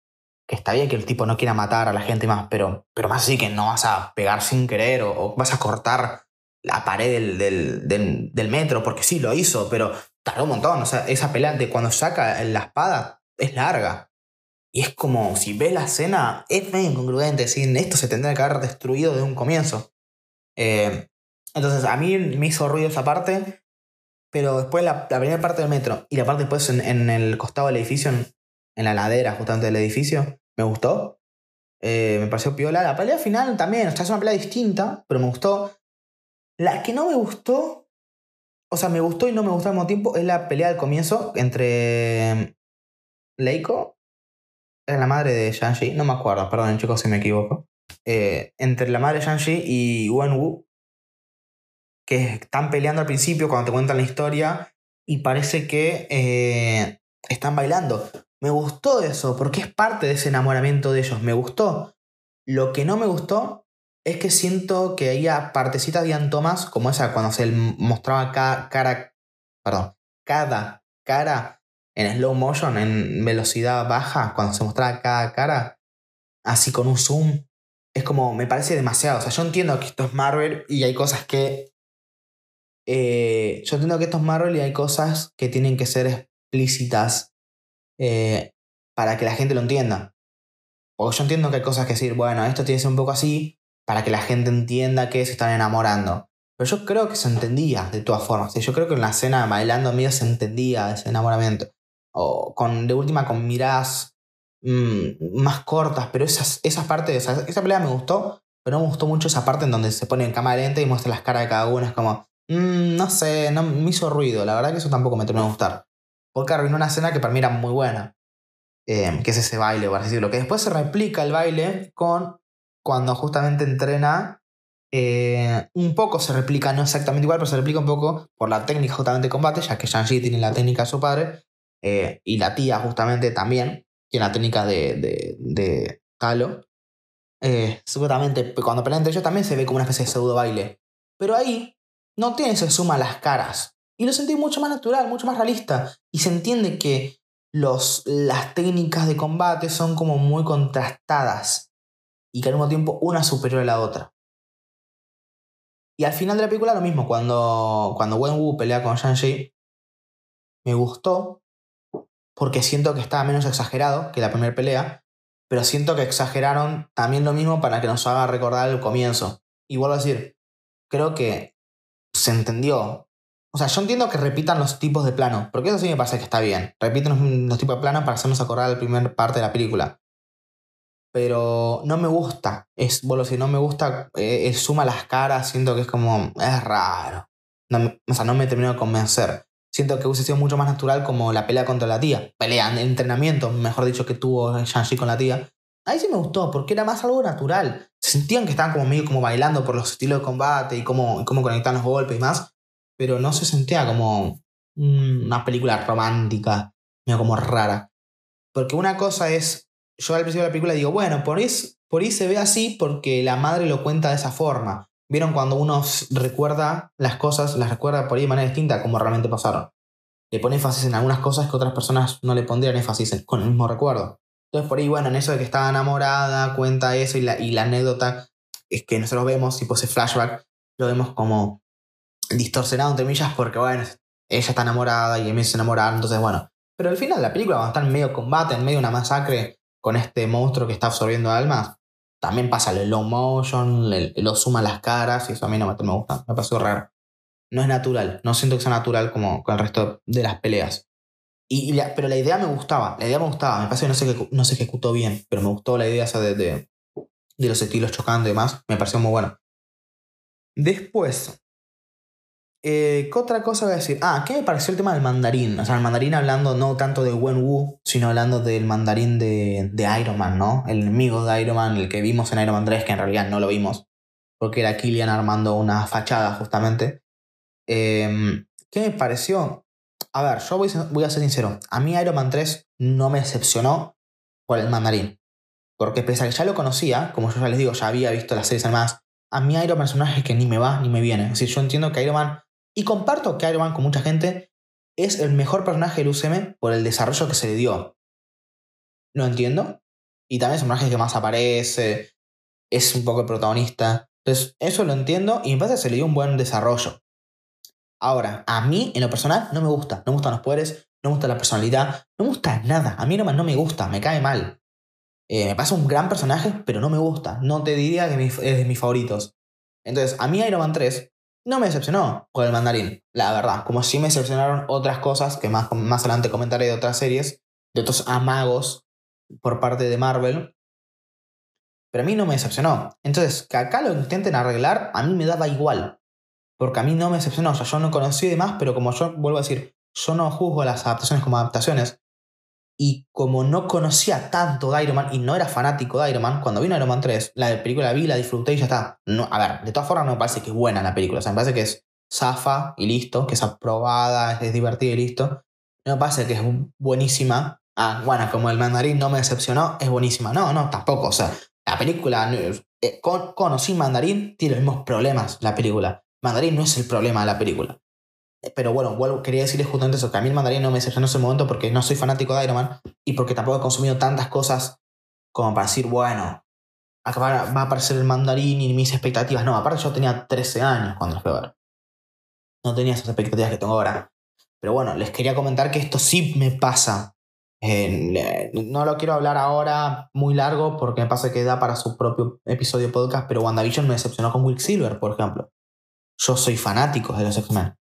que está bien que el tipo no quiera matar a la gente más, pero, pero más así que no vas a pegar sin querer o, vas a cortar la pared del, del, del, metro, porque sí, lo hizo, pero tardó un montón. O sea, esa pelea de cuando saca la espada es larga. Y es como, si ves la escena, es medio incongruente. ¿sí? Esto se tendría que haber destruido desde un comienzo. Eh, entonces, a mí me hizo ruido esa parte. Pero después la, primera parte del metro y la parte después en, el costado del edificio, en, la ladera justamente del edificio, me gustó. Eh, me pareció piola. La pelea final también, o sea, es una pelea distinta, pero me gustó. La que no me gustó, o sea, me gustó y no me gustó al mismo tiempo, es la pelea del comienzo entre Leiko, es la madre de Shang-Chi, no me acuerdo, perdón chicos si me equivoco. Eh, entre la madre de Shang-Chi y Wen-Wu, que están peleando al principio cuando te cuentan la historia y parece que eh, están bailando. Me gustó eso, porque es parte de ese enamoramiento de ellos. Me gustó. Lo que no me gustó es que siento que había partecitas de Ian Thomas, como esa cuando se mostraba cada cara, perdón, cada cara en slow motion, en velocidad baja, cuando se mostraba cada cara, así con un zoom. Es como, me parece demasiado. O sea, yo entiendo que esto es Marvel y hay cosas que eh, yo entiendo que esto es Marvel y hay cosas que tienen que ser explícitas eh, para que la gente lo entienda. O yo entiendo que hay cosas que decir, bueno, esto tiene que ser un poco así para que la gente entienda que se están enamorando. Pero yo creo que se entendía de todas formas. Yo creo que en la escena bailando mío se entendía ese enamoramiento. O con, de última con miradas mm, más cortas, pero esas, esas partes, esa, esa pelea me gustó, pero no me gustó mucho esa parte en donde se pone en cámara lenta y muestra las caras de cada uno. Es como, Mm, no sé, no, me hizo ruido. La verdad que eso tampoco me terminó de gustar. Porque arruinó una escena que para mí era muy buena. Em, que es ese baile, por así decirlo. Que después se replica el baile con cuando justamente entrena. Eh, un poco se replica, no exactamente igual, pero se replica un poco por la técnica justamente de combate, ya que Shang-Chi tiene la técnica de su padre. Eh, y la tía justamente también tiene la técnica de, de, de Talo. Eh, seguramente cuando pelean entre ellos también se ve como una especie de pseudo baile. Pero ahí no tiene ese suma las caras. Y lo sentí mucho más natural, mucho más realista. Y se entiende que los, las técnicas de combate son como muy contrastadas. Y que al mismo tiempo una superior a la otra. Y al final de la película lo mismo, cuando, cuando Wen Wu pelea con Shang-Chi, me gustó porque siento que estaba menos exagerado que la primera pelea, pero siento que exageraron también lo mismo para que nos haga recordar el comienzo. Y vuelvo a decir, creo que se entendió. O sea, yo entiendo que repitan los tipos de plano, porque eso sí me parece que está bien. Repiten los, tipos de plano para hacernos acordar la primera parte de la película. Pero no me gusta. Es, bueno, si no me gusta, eh, suma las caras, siento que es como. Es raro. No, o sea, no me terminó de convencer. siento que hubiese sido mucho más natural como la pelea contra la tía. Pelea, el entrenamiento, mejor dicho, que tuvo Shang-Chi con la tía. Ahí sí me gustó, porque era más algo natural. Se sentían que estaban como medio como bailando por los estilos de combate y cómo, cómo conectar los golpes y más. Pero no se sentía como una película romántica, medio como rara. Porque una cosa es, yo al principio de la película digo, bueno, por ahí, por ahí se ve así porque la madre lo cuenta de esa forma. ¿Vieron cuando uno recuerda las cosas, las recuerda por ahí de manera distinta como realmente pasaron? Le pone énfasis en algunas cosas que otras personas no le pondrían énfasis con el mismo recuerdo. Entonces por ahí, bueno, en eso de que estaba enamorada, cuenta eso y la, anécdota es que nosotros vemos, tipo ese flashback, lo vemos como distorsionado entre millas porque, bueno, ella está enamorada y Emil se enamora, entonces bueno. Pero al final la película, cuando está en medio combate, en medio de una masacre con este monstruo que está absorbiendo almas, también pasa el low motion, lo suma las caras y eso a mí no me, gusta, me pasó raro. No es natural, no siento que sea natural como con el resto de las peleas. Y, pero la idea me gustaba, la idea me gustaba, me parece que no se, no se ejecutó bien, pero me gustó la idea esa de, de, de los estilos chocando y demás, me pareció muy bueno. Después, eh, ¿Qué otra cosa voy a decir? Ah, ¿qué me pareció el tema del mandarín? O sea, el mandarín hablando no tanto de Wen Wu, sino hablando del mandarín de, Iron Man, ¿no? El enemigo de Iron Man, el que vimos en Iron Man 3, que en realidad no lo vimos, porque era Killian armando una fachada, justamente. Em, ¿Qué me pareció? A ver, yo voy, a ser sincero. A mí Iron Man 3 no me decepcionó por el mandarín. Porque pese a que ya lo conocía, como yo ya les digo, ya había visto las series más, a mí Iron Man personaje que ni me va ni me viene. Es decir, yo entiendo que Iron Man y comparto que Iron Man con mucha gente es el mejor personaje del UCM por el desarrollo que se le dio. No entiendo. Y también es un personaje que más aparece, es un poco el protagonista. Entonces, eso lo entiendo y me parece que se le dio un buen desarrollo. Ahora, a mí, en lo personal, no me gusta. No me gustan los poderes, no me gusta la personalidad, no me gusta nada. A mí Iron Man no me gusta, me cae mal. Eh, me pasa un gran personaje, pero no me gusta. No te diría que es de mis favoritos. Entonces, a mí Iron Man 3 no me decepcionó con el mandarín, la verdad. Como sí me decepcionaron otras cosas que más, más adelante comentaré de otras series, de otros amagos por parte de Marvel. Pero a mí no me decepcionó. Entonces, que acá lo intenten arreglar, a mí me daba igual. Porque a mí no me decepcionó. O sea, yo no conocí de más, pero como yo vuelvo a decir, yo no juzgo las adaptaciones como adaptaciones. Y como no conocía tanto de Iron Man y no era fanático de Iron Man, cuando vino Iron Man 3, la película la vi, la disfruté y ya está. No, a ver, de todas formas no me parece que es buena la película. O sea, me parece que es zafa y listo, que es aprobada, es divertida y listo. No me parece que es buenísima. Ah, bueno, como el mandarín no me decepcionó, es buenísima. No, no, tampoco. O sea, la película, eh, con, con o sin mandarín, tiene los mismos problemas la película. Mandarín no es el problema de la película. Pero bueno, quería decirles justamente eso, que a mí el mandarín no me decepcionó en ese momento porque no soy fanático de Iron Man y porque tampoco he consumido tantas cosas como para decir, bueno, va a aparecer el mandarín y mis expectativas. No, aparte yo tenía 13 años cuando lo fui. No tenía esas expectativas que tengo ahora. Pero bueno, les quería comentar que esto sí me pasa. Eh, no lo quiero hablar ahora muy largo porque me pasa que da para su propio episodio podcast, pero WandaVision me decepcionó con Silver, por ejemplo. Yo soy fanático de los X-Men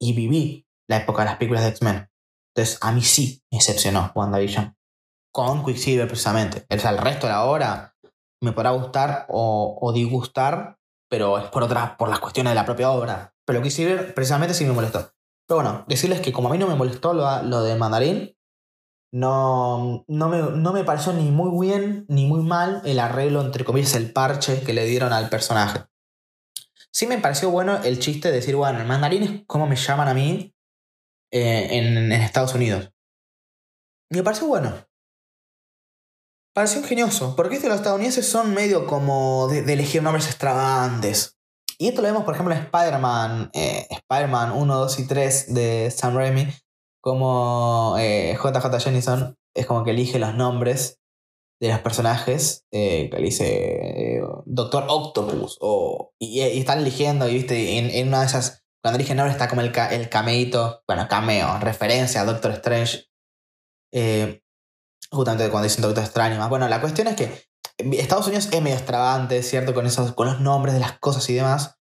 y viví la época de las películas de X-Men. Entonces, a mí sí me decepcionó WandaVision. Con Quicksilver, precisamente. El resto de la obra me podrá gustar o, disgustar, pero es por otras, por las cuestiones de la propia obra. Pero Quicksilver, precisamente, sí me molestó. Pero bueno, decirles que como a mí no me molestó lo, lo de Mandarín, no, no, me, no me pareció ni muy bien ni muy mal el arreglo, entre comillas, el parche que le dieron al personaje. Sí me pareció bueno el chiste de decir, bueno, el mandarín es como me llaman a mí eh, en, Estados Unidos. me pareció bueno. Pareció ingenioso, porque los estadounidenses son medio como de, elegir nombres extravagantes. Y esto lo vemos, por ejemplo, en Spider-Man, eh, Spider-Man 1, 2 y 3 de Sam Raimi, como JJ eh, Jennison es como que elige los nombres de los personajes, eh, que le dice eh, Doctor Octopus, o, y, están eligiendo, y viste, en, una de esas, cuando eligen nombre está como el, el cameito, bueno, cameo, referencia a Doctor Strange, eh, justamente cuando dicen Doctor Strange más. Bueno, la cuestión es que Estados Unidos es medio extravagante, ¿cierto? Con, esos, con los nombres de las cosas y demás.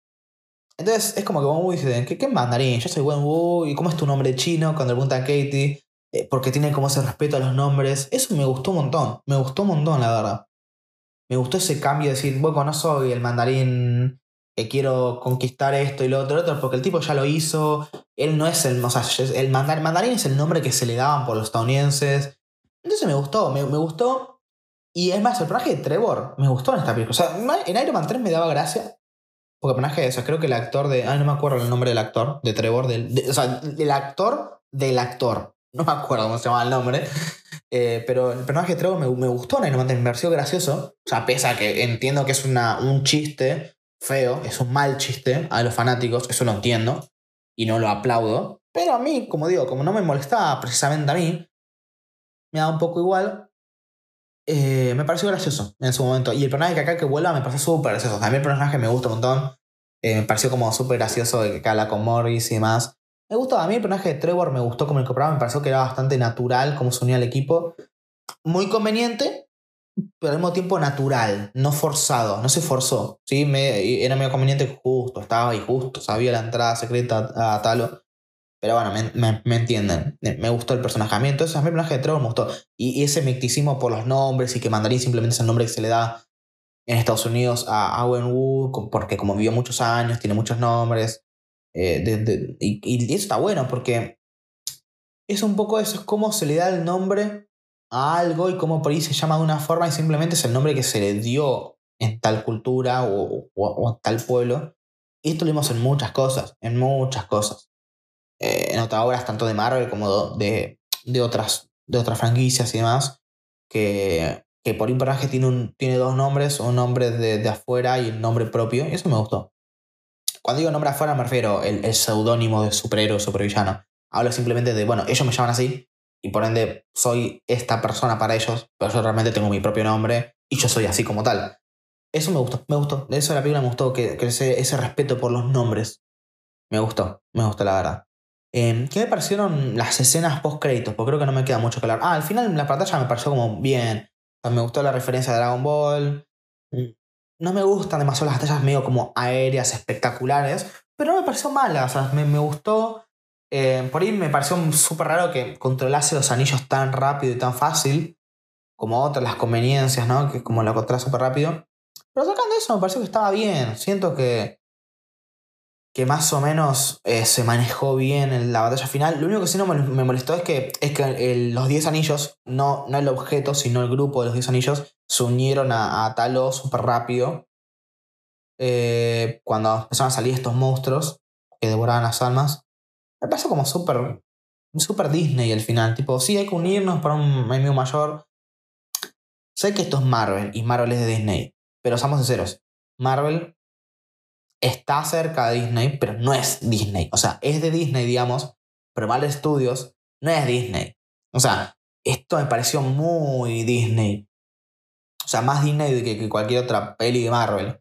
Entonces es como que Wen Wu dice, ¿qué, qué mandarín? Yo soy Wen Wu, ¿y cómo es tu nombre chino? Cuando le pregunta a Katie, eh, porque tiene como ese respeto a los nombres. Eso me gustó un montón, me gustó un montón, la verdad. Me gustó ese cambio de decir, bueno, no soy el mandarín que quiero conquistar esto y lo otro, lo otro, porque el tipo ya lo hizo, él no es el, o sea, el mandarín es el nombre que se le daban por los estadounidenses. Entonces me gustó, me, gustó. Y es más, el personaje de Trevor me gustó en esta película. O sea, en Iron Man 3 me daba gracia. Porque el personaje, o sea, creo que el actor de. Ay, no me acuerdo el nombre del actor, de Trevor. Del, o sea, el actor del actor. No me acuerdo cómo se llama el nombre. Eh, pero el personaje de Trevor me, gustó en Man 3, me pareció gracioso. O sea, pese a que entiendo que es una, un chiste feo, es un mal chiste a los fanáticos, eso lo entiendo y no lo aplaudo. Pero a mí, como digo, como no me molestaba precisamente a mí, me da un poco igual. Eh, me pareció gracioso en su momento. Y el personaje que acá que vuela me pareció súper gracioso. Mí el personaje me gusta un montón. Eh, me pareció como súper gracioso de que habla con Morris y demás. Me gustó, a mí el personaje de Trevor me gustó como el compraba, me pareció que era bastante natural como se unía al equipo. Muy conveniente, pero al mismo tiempo natural, no forzado, no se forzó. ¿sí? Me, era medio conveniente justo, estaba ahí justo, sabía la entrada secreta a, Talo. Pero bueno, me, entienden. Me gustó el personaje. A mí, entonces, a mí el personaje de Trevor me gustó. Y, ese micticismo por los nombres y que Mandarín simplemente es el nombre que se le da en Estados Unidos a Owen Wood, porque como vivió muchos años, tiene muchos nombres. Eh, y, y, eso está bueno, porque es un poco eso, es cómo se le da el nombre a algo y cómo por ahí se llama de una forma y simplemente es el nombre que se le dio en tal cultura o, en tal pueblo. Y esto lo vimos en muchas cosas, en muchas cosas. Eh, en otras obras, tanto de Marvel como de, de, otras, de otras franquicias y demás, que, que por un personaje tiene, un, tiene dos nombres, un nombre de, de afuera y un nombre propio, y eso me gustó. Cuando digo nombre afuera me refiero el, seudónimo de superhéroe o supervillano. Hablo simplemente de, bueno, ellos me llaman así, y por ende soy esta persona para ellos, pero yo realmente tengo mi propio nombre y yo soy así como tal. Eso me gustó, me gustó. De eso la película me gustó, que, ese, ese, respeto por los nombres. Me gustó, me gustó la verdad. Eh, ¿Qué me parecieron las escenas post créditos? Porque creo que no me queda mucho que hablar. Ah, al final la pantalla me pareció como bien. me gustó la referencia de Dragon Ball. No me gustan demasiado las batallas medio como aéreas, espectaculares, pero no me pareció mala. O sea, me, me gustó eh, por ahí me pareció súper raro que controlase los anillos tan rápido y tan fácil, como otras las conveniencias, ¿no? Que como lo controla súper rápido. Pero sacando eso, me pareció que estaba bien. Siento que, que más o menos eh, se manejó bien en la batalla final. Lo único que sí me molestó es que, es que los 10 anillos, no, no el objeto, sino el grupo de los 10 anillos, se unieron a, a Talo súper rápido. Eh, cuando empezaron a salir estos monstruos que devoraban las almas. Me pasó como súper super Disney al final. Tipo, sí, hay que unirnos para un enemigo mayor. Sé que esto es Marvel y Marvel es de Disney. Pero seamos sinceros. Marvel está cerca de Disney, pero no es Disney. O sea, es de Disney, digamos. Pero Marvel Studios no es Disney. O sea, esto me pareció muy Disney. O sea, más Disney que, que cualquier otra peli de Marvel.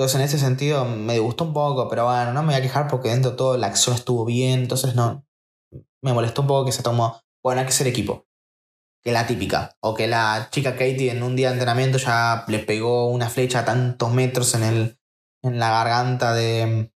Entonces en ese sentido me gustó un poco, pero bueno, no me voy a quejar porque dentro de todo la acción estuvo bien, entonces no, me molestó un poco que se tomó, bueno, hay que ser equipo, que la típica, o que la chica Katie en un día de entrenamiento ya le pegó una flecha a tantos metros en, el, en la garganta de,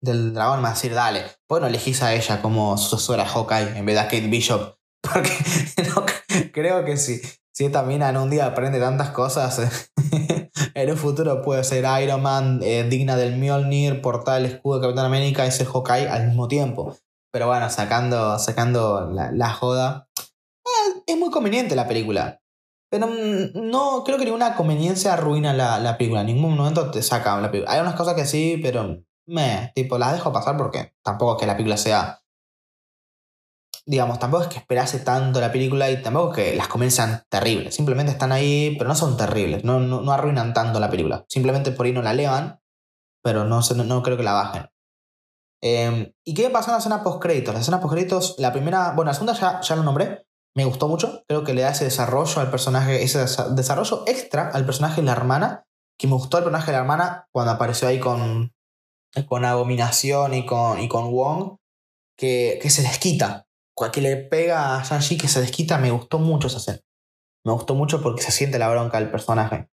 del dragón, me va a decir, dale, bueno, elegís a ella como sucesora Hawkeye en vez de a Kate Bishop, porque creo que si, si esta mina en un día aprende tantas cosas... en un futuro puede ser Iron Man, eh, digna del Mjolnir, portar el escudo de Capitán América y ser Hawkeye al mismo tiempo. Pero bueno, sacando, sacando la, joda. Eh, es muy conveniente la película. Pero mm, no creo que ninguna conveniencia arruina la, la, película. En ningún momento te saca la película. Hay unas cosas que sí, pero me, tipo, las dejo pasar porque tampoco es que la película sea digamos, tampoco es que esperase tanto la película y tampoco es que las comienzan terribles. Simplemente están ahí, pero no son terribles. No, no, arruinan tanto la película. Simplemente por ahí no la levan, pero no, no, creo que la bajen. Em, ¿Y qué pasó en la escena post-créditos? La escena post-créditos, la primera, bueno, la segunda ya, ya lo nombré. Me gustó mucho. Creo que le da ese desarrollo al personaje, ese desarrollo extra al personaje de la hermana. Que me gustó el personaje de la hermana cuando apareció ahí con, con Abominación y con, y con Wong. Que, que se les quita que le pega a Shang-Chi que se desquita, me gustó mucho esa escena. Me gustó mucho porque se siente la bronca del personaje.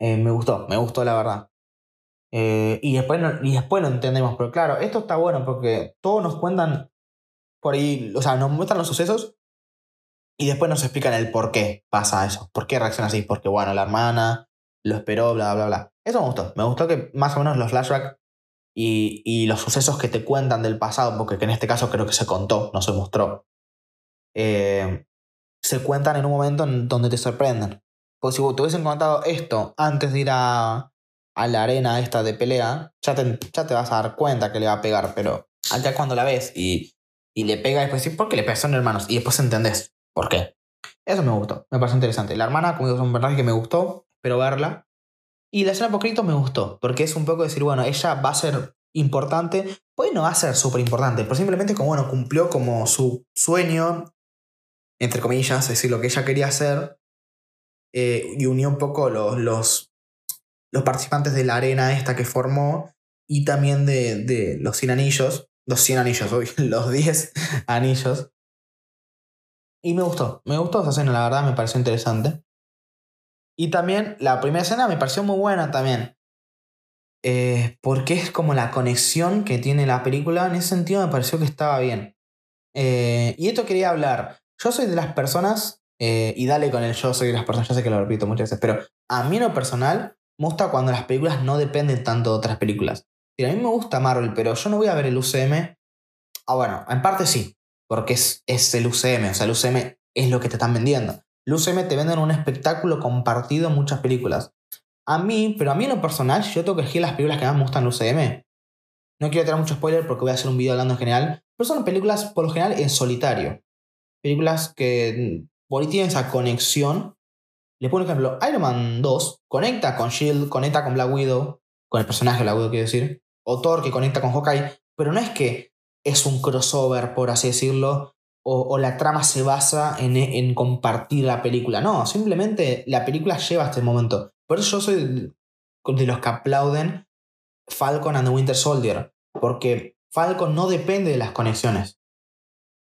Eh, me gustó, me gustó la verdad. Eh, y, después y después lo entendemos, pero claro, esto está bueno porque todos nos cuentan por ahí, o sea, nos muestran los sucesos y después nos explican el por qué pasa eso, por qué reacciona así, porque bueno, la hermana lo esperó, bla, bla, bla. Eso me gustó, me gustó que más o menos los flashbacks y, los sucesos que te cuentan del pasado, porque en este caso creo que se contó, no se mostró, eh, se cuentan en un momento en donde te sorprenden. Porque si te hubiesen contado esto antes de ir a, la arena esta de pelea, ya te, ya te vas a dar cuenta que le va a pegar, pero acá cuando la ves y, le pega, después decís, ¿por qué le pegas? Son hermanos. Y después entendés por qué. Eso me gustó, me parece interesante. La hermana, como digo, es un personaje que me gustó, pero verla. Y la escena poquito me gustó, porque es un poco decir, bueno, ella va a ser importante, puede no va a ser súper importante, pero simplemente como, bueno, cumplió como su sueño, entre comillas, decir, lo que ella quería hacer, eh, y unió un poco los, los, los, participantes de la arena esta que formó, y también de, de los 100 anillos, los 100 anillos, hoy, los 10 anillos. Y me gustó, me gustó esa escena, la verdad, me pareció interesante. Y también la primera escena me pareció muy buena también. Eh, porque es como la conexión que tiene la película. En ese sentido me pareció que estaba bien. Eh, y esto quería hablar. Yo soy de las personas, eh, y dale con el yo soy de las personas, ya sé que lo repito muchas veces, pero a mí en lo personal me gusta cuando las películas no dependen tanto de otras películas. A mí me gusta Marvel, pero yo no voy a ver el UCM. Ah, bueno, en parte sí, porque es, es el UCM, o sea, el UCM es lo que te están vendiendo. El UCM te venden un espectáculo compartido en muchas películas. A mí, pero a mí en lo personal, yo tengo que elegir las películas que más me gustan en UCM. No quiero tener mucho spoiler porque voy a hacer un video hablando en general, pero son películas por lo general en solitario. Películas que mm, por ahí tienen esa conexión. Les pongo un ejemplo, Iron Man 2 conecta con Shield, conecta con Black Widow, con el personaje de Black Widow quiero decir, o Thor que conecta con Hawkeye, pero no es que es un crossover, por así decirlo, o, la trama se basa en, compartir la película. No, simplemente la película lleva hasta el momento. Por eso yo soy de los que aplauden Falcon and the Winter Soldier. Porque Falcon no depende de las conexiones.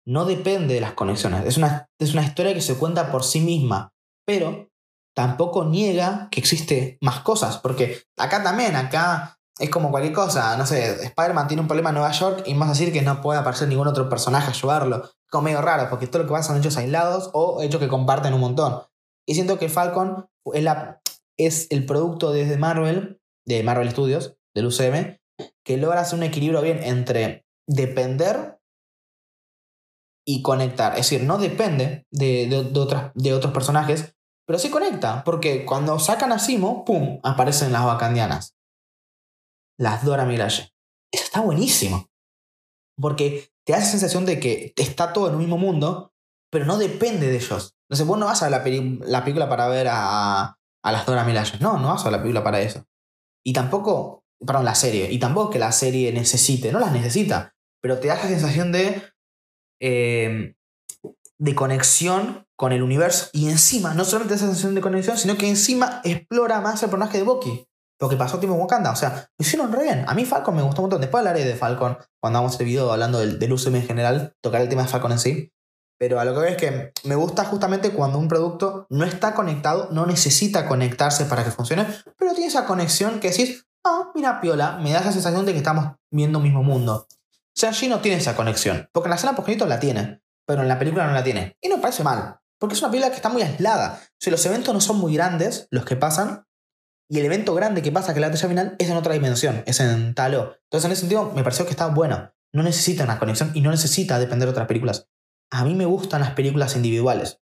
No depende de las conexiones. Es una, es una historia que se cuenta por sí misma. Pero tampoco niega que existe más cosas. Porque acá también, acá es como cualquier cosa. No sé, Spider-Man tiene un problema en Nueva York y más decir que no puede aparecer ningún otro personaje a ayudarlo. Como medio raro, porque todo lo que pasa son hechos aislados o hechos que comparten un montón. Y siento que Falcon es, la, es el producto desde Marvel, de Marvel Studios, del UCM, que logra hacer un equilibrio bien entre depender y conectar. Es decir, no depende de, de, de otros personajes, pero sí conecta, porque cuando sacan a Simo, ¡pum!, aparecen las vacandianas las Dora Milaje. Eso está buenísimo. Porque te da esa sensación de que está todo en un mismo mundo, pero no depende de ellos. Entonces vos no vas a la, la película para ver a, a las Dora Milaje. No, no vas a la película para eso. Y tampoco, perdón, la serie. Y tampoco que la serie necesite, no las necesita. Pero te da esa sensación de, eh, de conexión con el universo. Y encima, no solamente esa sensación de conexión, sino que encima explora más el personaje de Bucky lo que pasó Timo Wakanda. O sea, hicieron re bien. A mí Falcon me gustó un montón. Después hablaré de Falcon cuando hagamos este video hablando del, del UCM en general, tocar el tema de Falcon en sí. Pero a lo que veo es que me gusta justamente cuando un producto no está conectado, no necesita conectarse para que funcione, pero tiene esa conexión que decís, ah, mira, piola, me da esa sensación de que estamos viendo un mismo mundo. Shang-Chi no tiene esa conexión, porque en la escena post la tiene, pero en la película no la tiene. Y no parece mal, porque es una película que está muy aislada. Sea, los eventos no son muy grandes, los que pasan, y el evento grande que pasa, que la batalla final, es en otra dimensión, es en Talo. Entonces, en ese sentido, me pareció que está bueno. No necesita una conexión y no necesita depender de otras películas. A mí me gustan las películas individuales.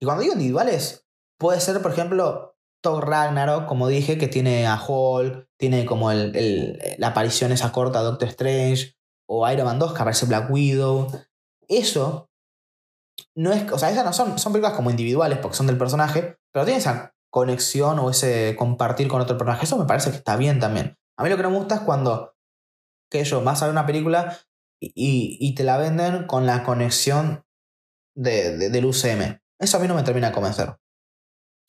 Y cuando digo individuales, puede ser, por ejemplo, Thor Ragnarok, como dije, que tiene a Hulk, tiene como el, la aparición esa corta de Doctor Strange, o Iron Man 2, que aparece Black Widow. Eso no es. O sea, esas no son, son películas como individuales porque son del personaje, pero tienen esa conexión o ese compartir con otro personaje. Eso me parece que está bien también. A mí lo que no me gusta es cuando, yo, vas a ver una película y, te la venden con la conexión de, del UCM. Eso a mí no me termina de convencer.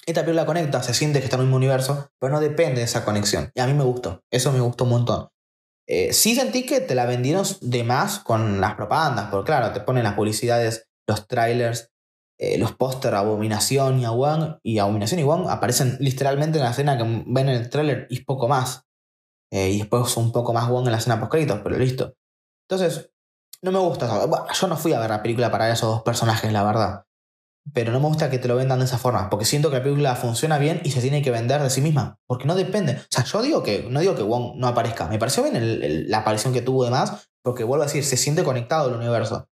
Esta película conecta, se siente que está en el mismo universo, pero no depende de esa conexión. Y a mí me gustó. Eso me gustó un montón. Eh, sí sentí que te la vendieron de más con las propagandas, porque claro, te ponen las publicidades, los trailers, eh, los póster Abominación y a Wong, y Abominación y Wong aparecen literalmente en la escena que ven en el tráiler y poco más. Eh, y después un poco más Wong en la escena post créditos, pero listo. Entonces, no me gusta. yo no fui a ver la película para esos dos personajes, la verdad. pero no me gusta que te lo vendan de esa forma, porque siento que la película funciona bien y se tiene que vender de sí misma, porque no depende. O sea, yo digo que, no digo que Wong no aparezca, me pareció bien la aparición que tuvo demás, porque vuelvo a decir, se siente conectado al universo.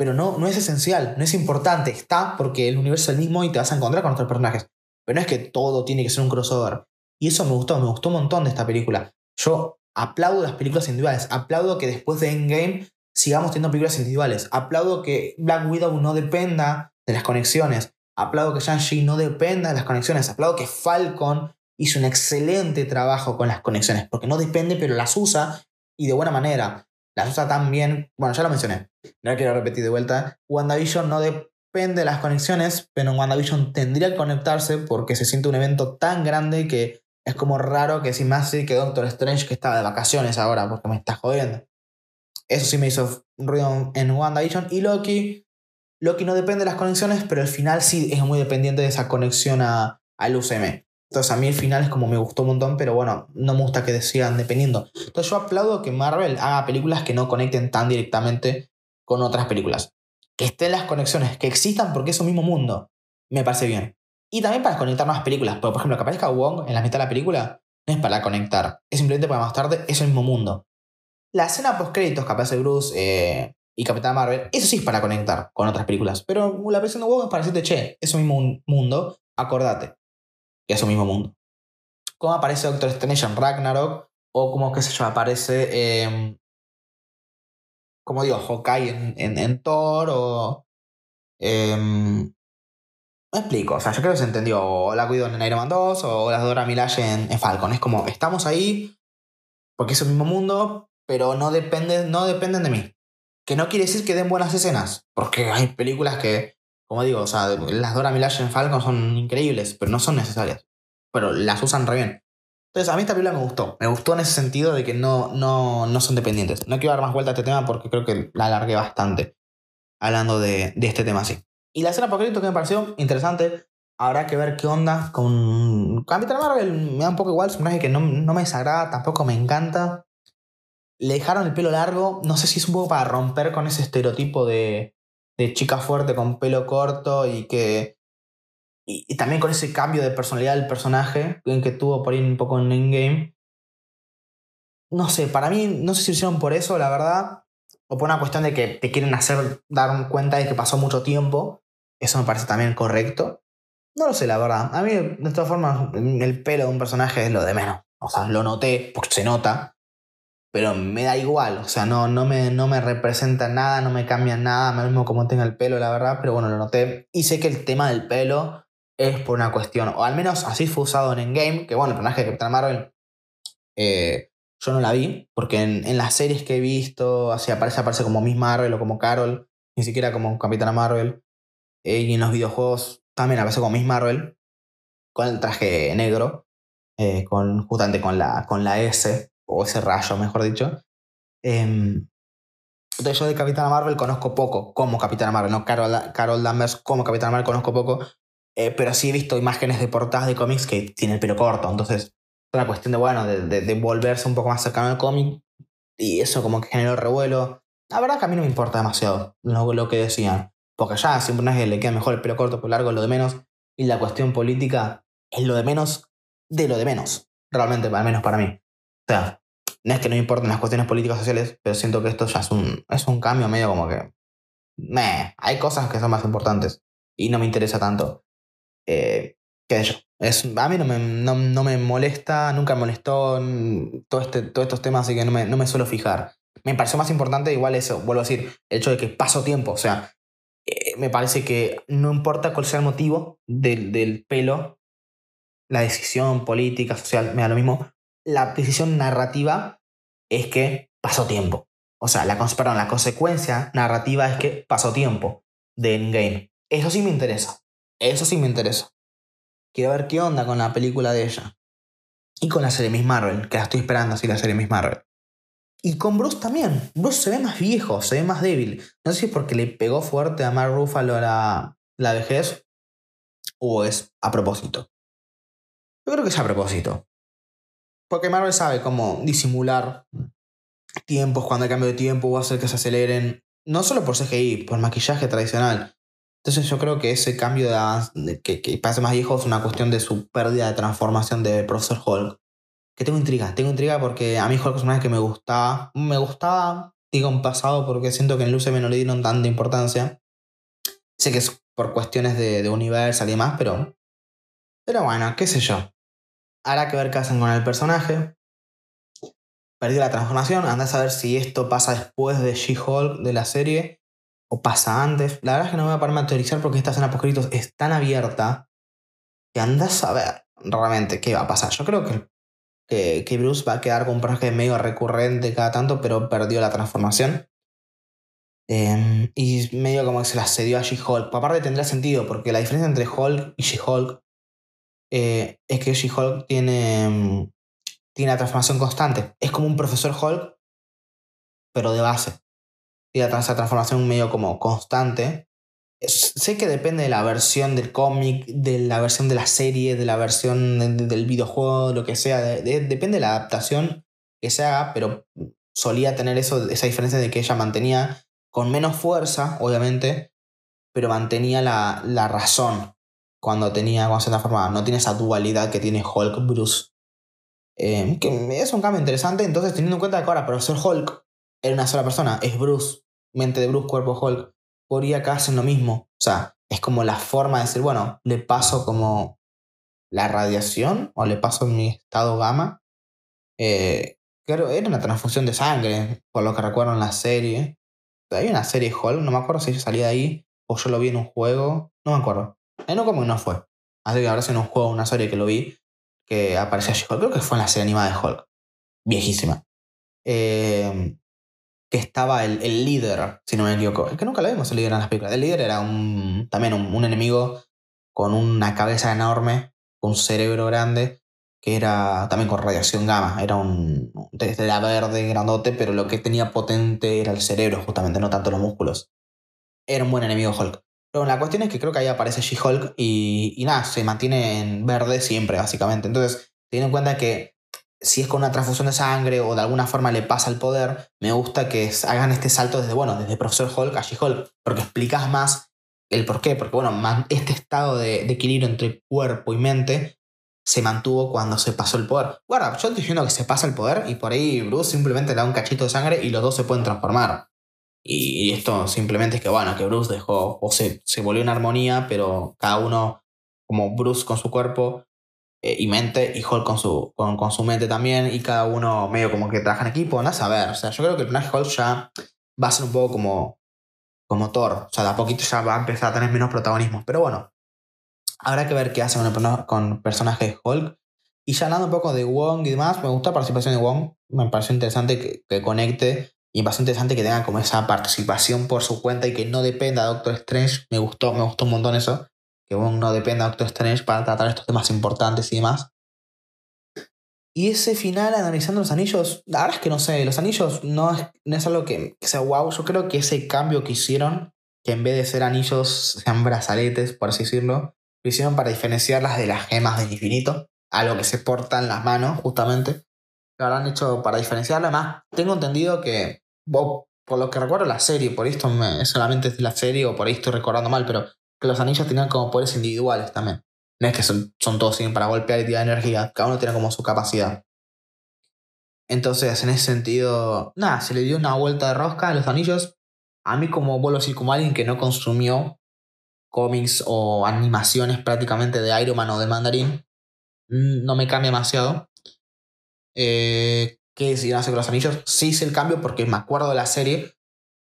Pero no, no es esencial, no es importante, está porque el universo es el mismo y te vas a encontrar con otros personajes. Pero no es que todo tiene que ser un crossover. Y eso me gustó, me gustó un montón de esta película. Yo aplaudo las películas individuales, aplaudo que después de Endgame sigamos teniendo películas individuales, aplaudo que Black Widow no dependa de las conexiones, aplaudo que Shang-Chi no dependa de las conexiones, aplaudo que Falcon hizo un excelente trabajo con las conexiones, porque no depende, pero las usa y de buena manera. Las usa tan bien, bueno, ya lo mencioné, no quiero repetir de vuelta, WandaVision no depende de las conexiones, pero en WandaVision tendría que conectarse porque se siente un evento tan grande que es como raro que si más sí que Doctor Strange que estaba de vacaciones ahora, porque me está jodiendo. Eso sí me hizo ruido en WandaVision. Y Loki, Loki no depende de las conexiones, pero el final sí es muy dependiente de esa conexión a, al UCM. Entonces a mí el final es como me gustó un montón, pero bueno, no me gusta que decían dependiendo. Entonces yo aplaudo que Marvel haga películas que no conecten tan directamente con otras películas. Que estén las conexiones, que existan porque es un mismo mundo. Me parece bien. Y también para conectar nuevas películas. por ejemplo, que aparezca Wong en la mitad de la película no es para conectar. Es simplemente para más tarde es el mismo mundo. La escena post créditos que aparece Bruce eh, y Capitán Marvel, eso sí es para conectar con otras películas. Pero la versión de Wong es para decirte, che, es un mismo mundo, acordate que es un mismo mundo. Como aparece Doctor Strange en Ragnarok, o como, qué sé yo, aparece, em, como digo, Hawkeye en, en, Thor, o... Em, me explico, o sea, yo creo que se entendió. O la cuido en Iron Man 2 o la Dora Milaje en, Falcon. Es como, estamos ahí porque es el mismo mundo, pero no, depende, no dependen de mí. Que no quiere decir que den buenas escenas, porque hay películas que, como digo, o sea, las Dora Milaje en Falcon son increíbles, pero no son necesarias. Pero las usan re bien. Entonces, a mí esta película me gustó. Me gustó en ese sentido de que no, no, no son dependientes. No quiero dar más vuelta a este tema porque creo que la alargué bastante hablando de, de este tema así. Y la escena apocalíptica que me pareció interesante. Habrá que ver qué onda con Capitán Marvel. Me da un poco igual, es un personaje que no, no me desagrada, tampoco me encanta. Le dejaron el pelo largo. No sé si es un poco para romper con ese estereotipo de, de chica fuerte con pelo corto y que. Y, también con ese cambio de personalidad del personaje que tuvo por ahí un poco en Endgame. No sé, para mí, no sé si lo hicieron por eso, la verdad o por una cuestión de que te quieren hacer dar cuenta de que pasó mucho tiempo. Eso me parece también correcto. No lo sé, la verdad. A mí, de todas formas, el pelo de un personaje es lo de menos. O sea, lo noté, porque se nota. Pero me da igual. O sea, no, no, me, no me representa nada, no me cambia nada, lo mismo como tenga el pelo, la verdad. Pero bueno, lo noté. Y sé que el tema del pelo es por una cuestión, o al menos así fue usado en Endgame, que bueno, el personaje de Capitán Marvel eh, yo no la vi, porque en, las series que he visto, así aparece, aparece como Miss Marvel o como Carol, ni siquiera como Capitana Marvel. Eh, y en los videojuegos también aparece como Miss Marvel, con el traje negro, eh, con, justamente con la, con la S, o ese rayo, mejor dicho. Em, entonces yo de Capitana Marvel conozco poco como Capitana Marvel, no Carol, Carol Danvers como Capitana Marvel conozco poco, eh, pero sí he visto imágenes de portadas de cómics que tiene el pelo corto, entonces una cuestión de, bueno, de, volverse un poco más cercano al cómic. Y eso como que generó revuelo. La verdad que a mí no me importa demasiado lo, que decían. Porque ya siempre un que le queda mejor el pelo corto, por largo, lo de menos. Y la cuestión política es lo de menos de lo de menos. Realmente, al menos para mí. O sea, no es que no me importen las cuestiones políticas sociales, pero siento que esto ya es un, es un cambio medio como que... Meh, hay cosas que son más importantes y no me interesa tanto. Eh, qué sé yo. Es, a mí no me, no, me molesta, nunca me molestó todo este, todos estos temas, así que no me, no me suelo fijar. Me pareció más importante, igual eso, vuelvo a decir, el hecho de que paso tiempo. O sea, eh, me parece que no importa cuál sea el motivo del, del pelo, la decisión política, social, me da lo mismo. La decisión narrativa es que pasó tiempo. O sea, la, perdón, la consecuencia narrativa es que pasó tiempo de Endgame. Eso sí me interesa. Eso sí me interesa. Quiero ver qué onda con la película de ella. Y con la serie Miss Marvel, que la estoy esperando así, la serie Miss Marvel. Y con Bruce también. Bruce se ve más viejo, se ve más débil. No sé si es porque le pegó fuerte a Mark Ruffalo la, la vejez o es a propósito. Yo creo que es a propósito. Porque Marvel sabe cómo disimular tiempos cuando hay cambio de tiempo o hacer que se aceleren. No solo por CGI, por maquillaje tradicional. Entonces yo creo que ese cambio de, que, que parece más viejo es una cuestión de su pérdida de transformación de Profesor Hulk. Que tengo intriga, tengo intriga porque a mí Hulk es una que me gustaba, me gustaba, digo en pasado porque siento que en el UCM no le dieron tanta importancia. Sé que es por cuestiones de, de universo y demás, pero, pero bueno, qué sé yo. Hará que ver qué hacen con el personaje. Perdió la transformación, anda a saber si esto pasa después de She-Hulk de la serie o pasa antes. La verdad es que no me voy a pararme a teorizar porque esta escena post es tan abierta que andas a ver realmente qué va a pasar. Yo creo que, que, Bruce va a quedar con un personaje medio recurrente cada tanto, pero perdió la transformación. Em, y medio como que se la cedió a She-Hulk. Aparte tendrá sentido, porque la diferencia entre Hulk y She-Hulk eh, es que She-Hulk tiene, em, tiene la transformación constante. Es como un profesor Hulk, pero de base y esa transformación medio como constante. sé que depende de la versión del cómic, de la versión de la serie, de la versión del videojuego, lo que sea. depende de la adaptación que se haga, pero solía tener eso, esa diferencia de que ella mantenía con menos fuerza, obviamente, pero mantenía la, la razón cuando tenía cuando se transformaba. No tiene esa dualidad que tiene Hulk Bruce. Eh, que es un cambio interesante, entonces teniendo en cuenta que ahora ser Hulk era una sola persona, es Bruce, mente de Bruce, cuerpo Hulk, podría acá hacer lo mismo. O sea, es como la forma de decir, bueno, le paso como la radiación o le paso mi estado gamma. Eh, claro, era una transfusión de sangre, por lo que recuerdo en la serie. Hay una serie Hulk, no me acuerdo si salía de ahí o yo lo vi en un juego, no me acuerdo. Eh, no como que no fue. Así que ahora en un juego, una serie que lo vi, que aparecía She-Hulk, creo que fue en la serie animada de Hulk. Viejísima. Eh, que estaba el, el, líder, si no me equivoco. Que nunca lo vimos el líder en las películas. El líder era un, también un, enemigo con una cabeza enorme, con un cerebro grande, que era también con radiación gamma. Era un. Era verde, grandote, pero lo que tenía potente era el cerebro, justamente, no tanto los músculos. Era un buen enemigo Hulk. Pero la cuestión es que creo que ahí aparece She-Hulk y, y nada, se mantiene en verde siempre, básicamente. Entonces, teniendo en cuenta que si es con una transfusión de sangre o de alguna forma le pasa el poder, me gusta que hagan este salto desde, bueno, desde Profesor Hulk a She-Hulk, porque explicas más el por qué, porque bueno, este estado de, equilibrio entre cuerpo y mente se mantuvo cuando se pasó el poder. Bueno, yo estoy diciendo que se pasa el poder y por ahí Bruce simplemente le da un cachito de sangre y los dos se pueden transformar. Y, esto simplemente es que, bueno, que Bruce dejó, o se, se volvió en armonía, pero cada uno, como Bruce con su cuerpo, eh, y mente, y Hulk con su, con, su mente también, y cada uno medio como que trabaja en equipo, no a saber. O sea, yo creo que el personaje Hulk ya va a ser un poco como, como Thor. O sea, de a poquito ya va a empezar a tener menos protagonismo. Pero bueno, habrá que ver qué hace con con personaje Hulk. Y ya hablando un poco de Wong y demás, me gusta la participación de Wong. Me pareció interesante que, que conecte. Y me pareció interesante que tenga como esa participación por su cuenta y que no dependa de Doctor Strange. Me gustó, me gustó un montón eso que no dependa de Doctor Strange para tratar estos temas importantes y demás. Y ese final analizando los anillos, la verdad es que no sé, los anillos no es, no es algo que, sea wow, yo creo que ese cambio que hicieron, que en vez de ser anillos sean brazaletes, por así decirlo, lo hicieron para diferenciarlas de las gemas del infinito, algo que se porta en las manos justamente. Lo habrán hecho para diferenciarlo, además tengo entendido que, por lo que recuerdo la serie, por esto me, solamente es de la serie o por ahí estoy recordando mal, pero que los anillos tenían como poderes individuales también. No es que son, son todos para golpear y tirar energía, cada uno tiene como su capacidad. Entonces, en ese sentido, nada, se le dio una vuelta de rosca a los anillos. A mí, como vuelvo a decir, como alguien que no consumió cómics o animaciones prácticamente de Iron Man o de Mandarin, mm, no me cambia demasiado. Eh, ¿Qué decidieron hacer con los anillos? Sí hice el cambio porque me acuerdo de la serie,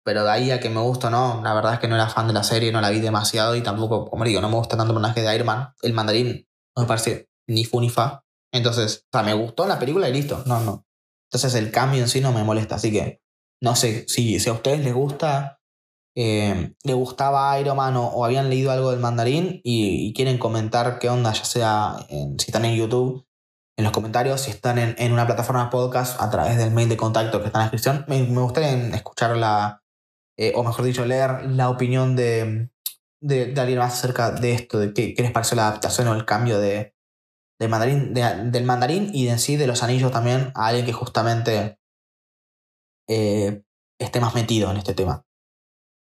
pero de ahí a que me gusta no, la verdad es que no era fan de la serie, no la vi demasiado y tampoco, como digo, no me gusta tanto el personaje de Iron Man. El mandarín no me parece ni fu ni fa. Entonces, o sea, me gustó la película y listo. No, no. Entonces el cambio en sí no me molesta. Así que, no sé, si, si a ustedes les gusta, eh, les gustaba Iron Man o, habían leído algo del mandarín y, quieren comentar qué onda, ya sea si están en YouTube, en los comentarios, si están en, una plataforma podcast a través del mail de contacto que está en la descripción. Me, me gustaría escuchar la, eh, o mejor dicho, leer la opinión de, de, alguien más acerca de esto, de qué, les pareció la adaptación o el cambio de, mandarín, del mandarín y en sí de los anillos también a alguien que justamente eh, esté más metido en este tema.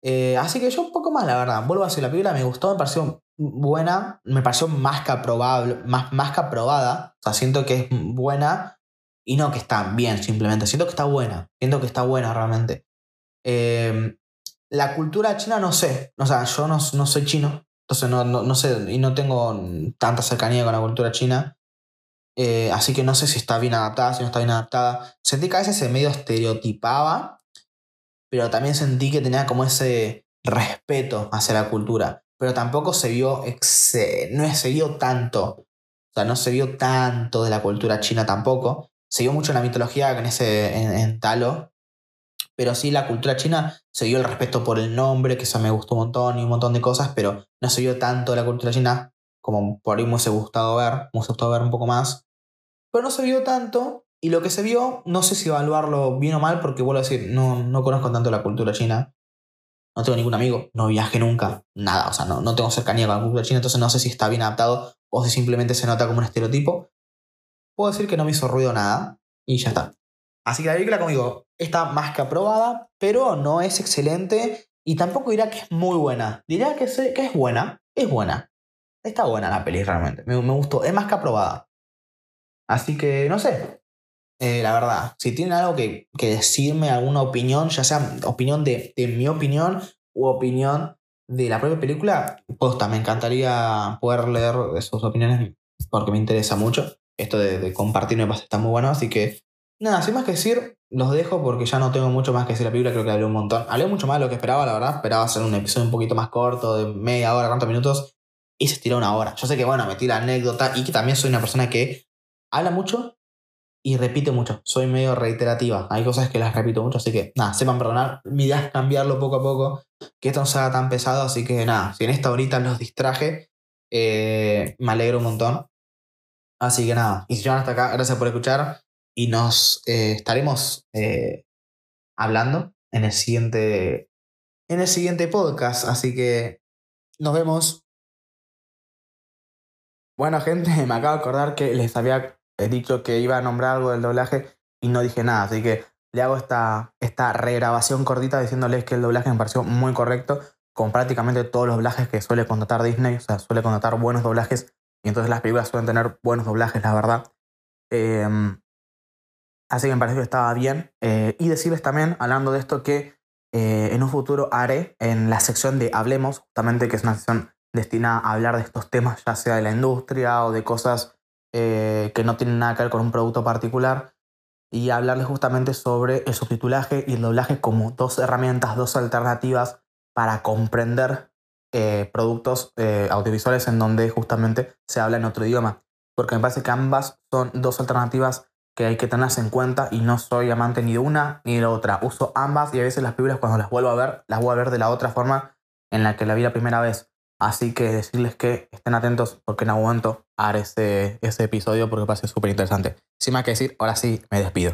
Eh, así que yo un poco más, la verdad. Vuelvo a decir, la película me gustó, me pareció buena, me pareció más que aprobable, más, más que aprobada. O sea, siento que es buena y no que está bien, simplemente. Siento que está buena. Siento que está buena realmente. La cultura china no sé. O sea, yo no, soy chino. Entonces no, no, sé y no tengo tanta cercanía con la cultura china. Eh, así que no sé si está bien adaptada, si no está bien adaptada. Sentí que a veces se medio estereotipaba pero también sentí que tenía como ese respeto hacia la cultura. Pero tampoco se vio, no se vio tanto. O sea, no se vio tanto de la cultura china tampoco. Se vio mucho en la mitología en, ese, en, Talo. Pero sí, la cultura china se vio el respeto por el nombre, que eso me gustó un montón y un montón de cosas, pero no se vio tanto la cultura china como por ahí me hubiese gustado ver, me hubiese gustado ver un poco más. Pero no se vio tanto y lo que se vio, no sé si evaluarlo bien o mal, porque vuelvo a decir, no, no conozco tanto la cultura china. No tengo ningún amigo, no viaje nunca, nada, o sea, no, no tengo cercanía con la cultura china, entonces no sé si está bien adaptado o si simplemente se nota como un estereotipo. Puedo decir que no me hizo ruido nada y ya está. Así que la película, como digo, está más que aprobada, pero no es excelente y tampoco dirá que es muy buena. Dirá que, que es buena, es buena. Está buena la peli realmente, me, me gustó, es más que aprobada. Así que, no sé, eh, la verdad, si tienen algo que, decirme, alguna opinión, ya sea opinión de, mi opinión u opinión de la propia película, pues me encantaría poder leer sus opiniones porque me interesa mucho. Esto de, de compartir me parece está muy bueno, así que nada, sin más que decir, los dejo porque ya no tengo mucho más que decir la película, creo que hablé un montón. Hablé mucho más de lo que esperaba, la verdad, esperaba hacer un episodio un poquito más corto, de media hora, 40 minutos, y se estiró una hora. Yo sé que, bueno, metí la anécdota y que también soy una persona que habla mucho, y repite mucho. Soy medio reiterativa. Hay cosas que las repito mucho, así que nada, sepan perdonar. Mi idea es cambiarlo poco a poco, que esto no sea tan pesado, así que nada, si en esta horita los distraje, eh, me alegro un montón. Así que nada, y si llegan hasta acá, gracias por escuchar y nos eh, estaremos eh, hablando en el siguiente en el siguiente podcast, así que nos vemos. Bueno, gente, me acabo de acordar que les había dicho que iba a nombrar algo del doblaje y no dije nada, así que le hago esta, esta regrabación cortita diciéndoles que el doblaje me pareció muy correcto con prácticamente todos los doblajes que suele contratar Disney, o sea, suele contratar buenos doblajes y entonces las películas suelen tener buenos doblajes, la verdad. Em, así que me pareció que estaba bien. Eh, y decirles también, hablando de esto, que eh, en un futuro haré en la sección de Hablemos, justamente que es una sección destinada a hablar de estos temas, ya sea de la industria o de cosas eh, que no tienen nada que ver con un producto particular y hablarles justamente sobre el subtitulaje y el doblaje como dos herramientas, dos alternativas para comprender eh, productos eh, audiovisuales en donde justamente se habla en otro idioma. Porque me parece que ambas son dos alternativas que hay que tenerlas en cuenta y no soy amante ni de una ni de la otra. Uso ambas y a veces las películas cuando las vuelvo a ver, las voy a ver de la otra forma en la que la vi la primera vez. Así que decirles que estén atentos porque en algún momento haré ese, ese episodio porque me parece súper interesante. Sin más que decir, ahora sí me despido.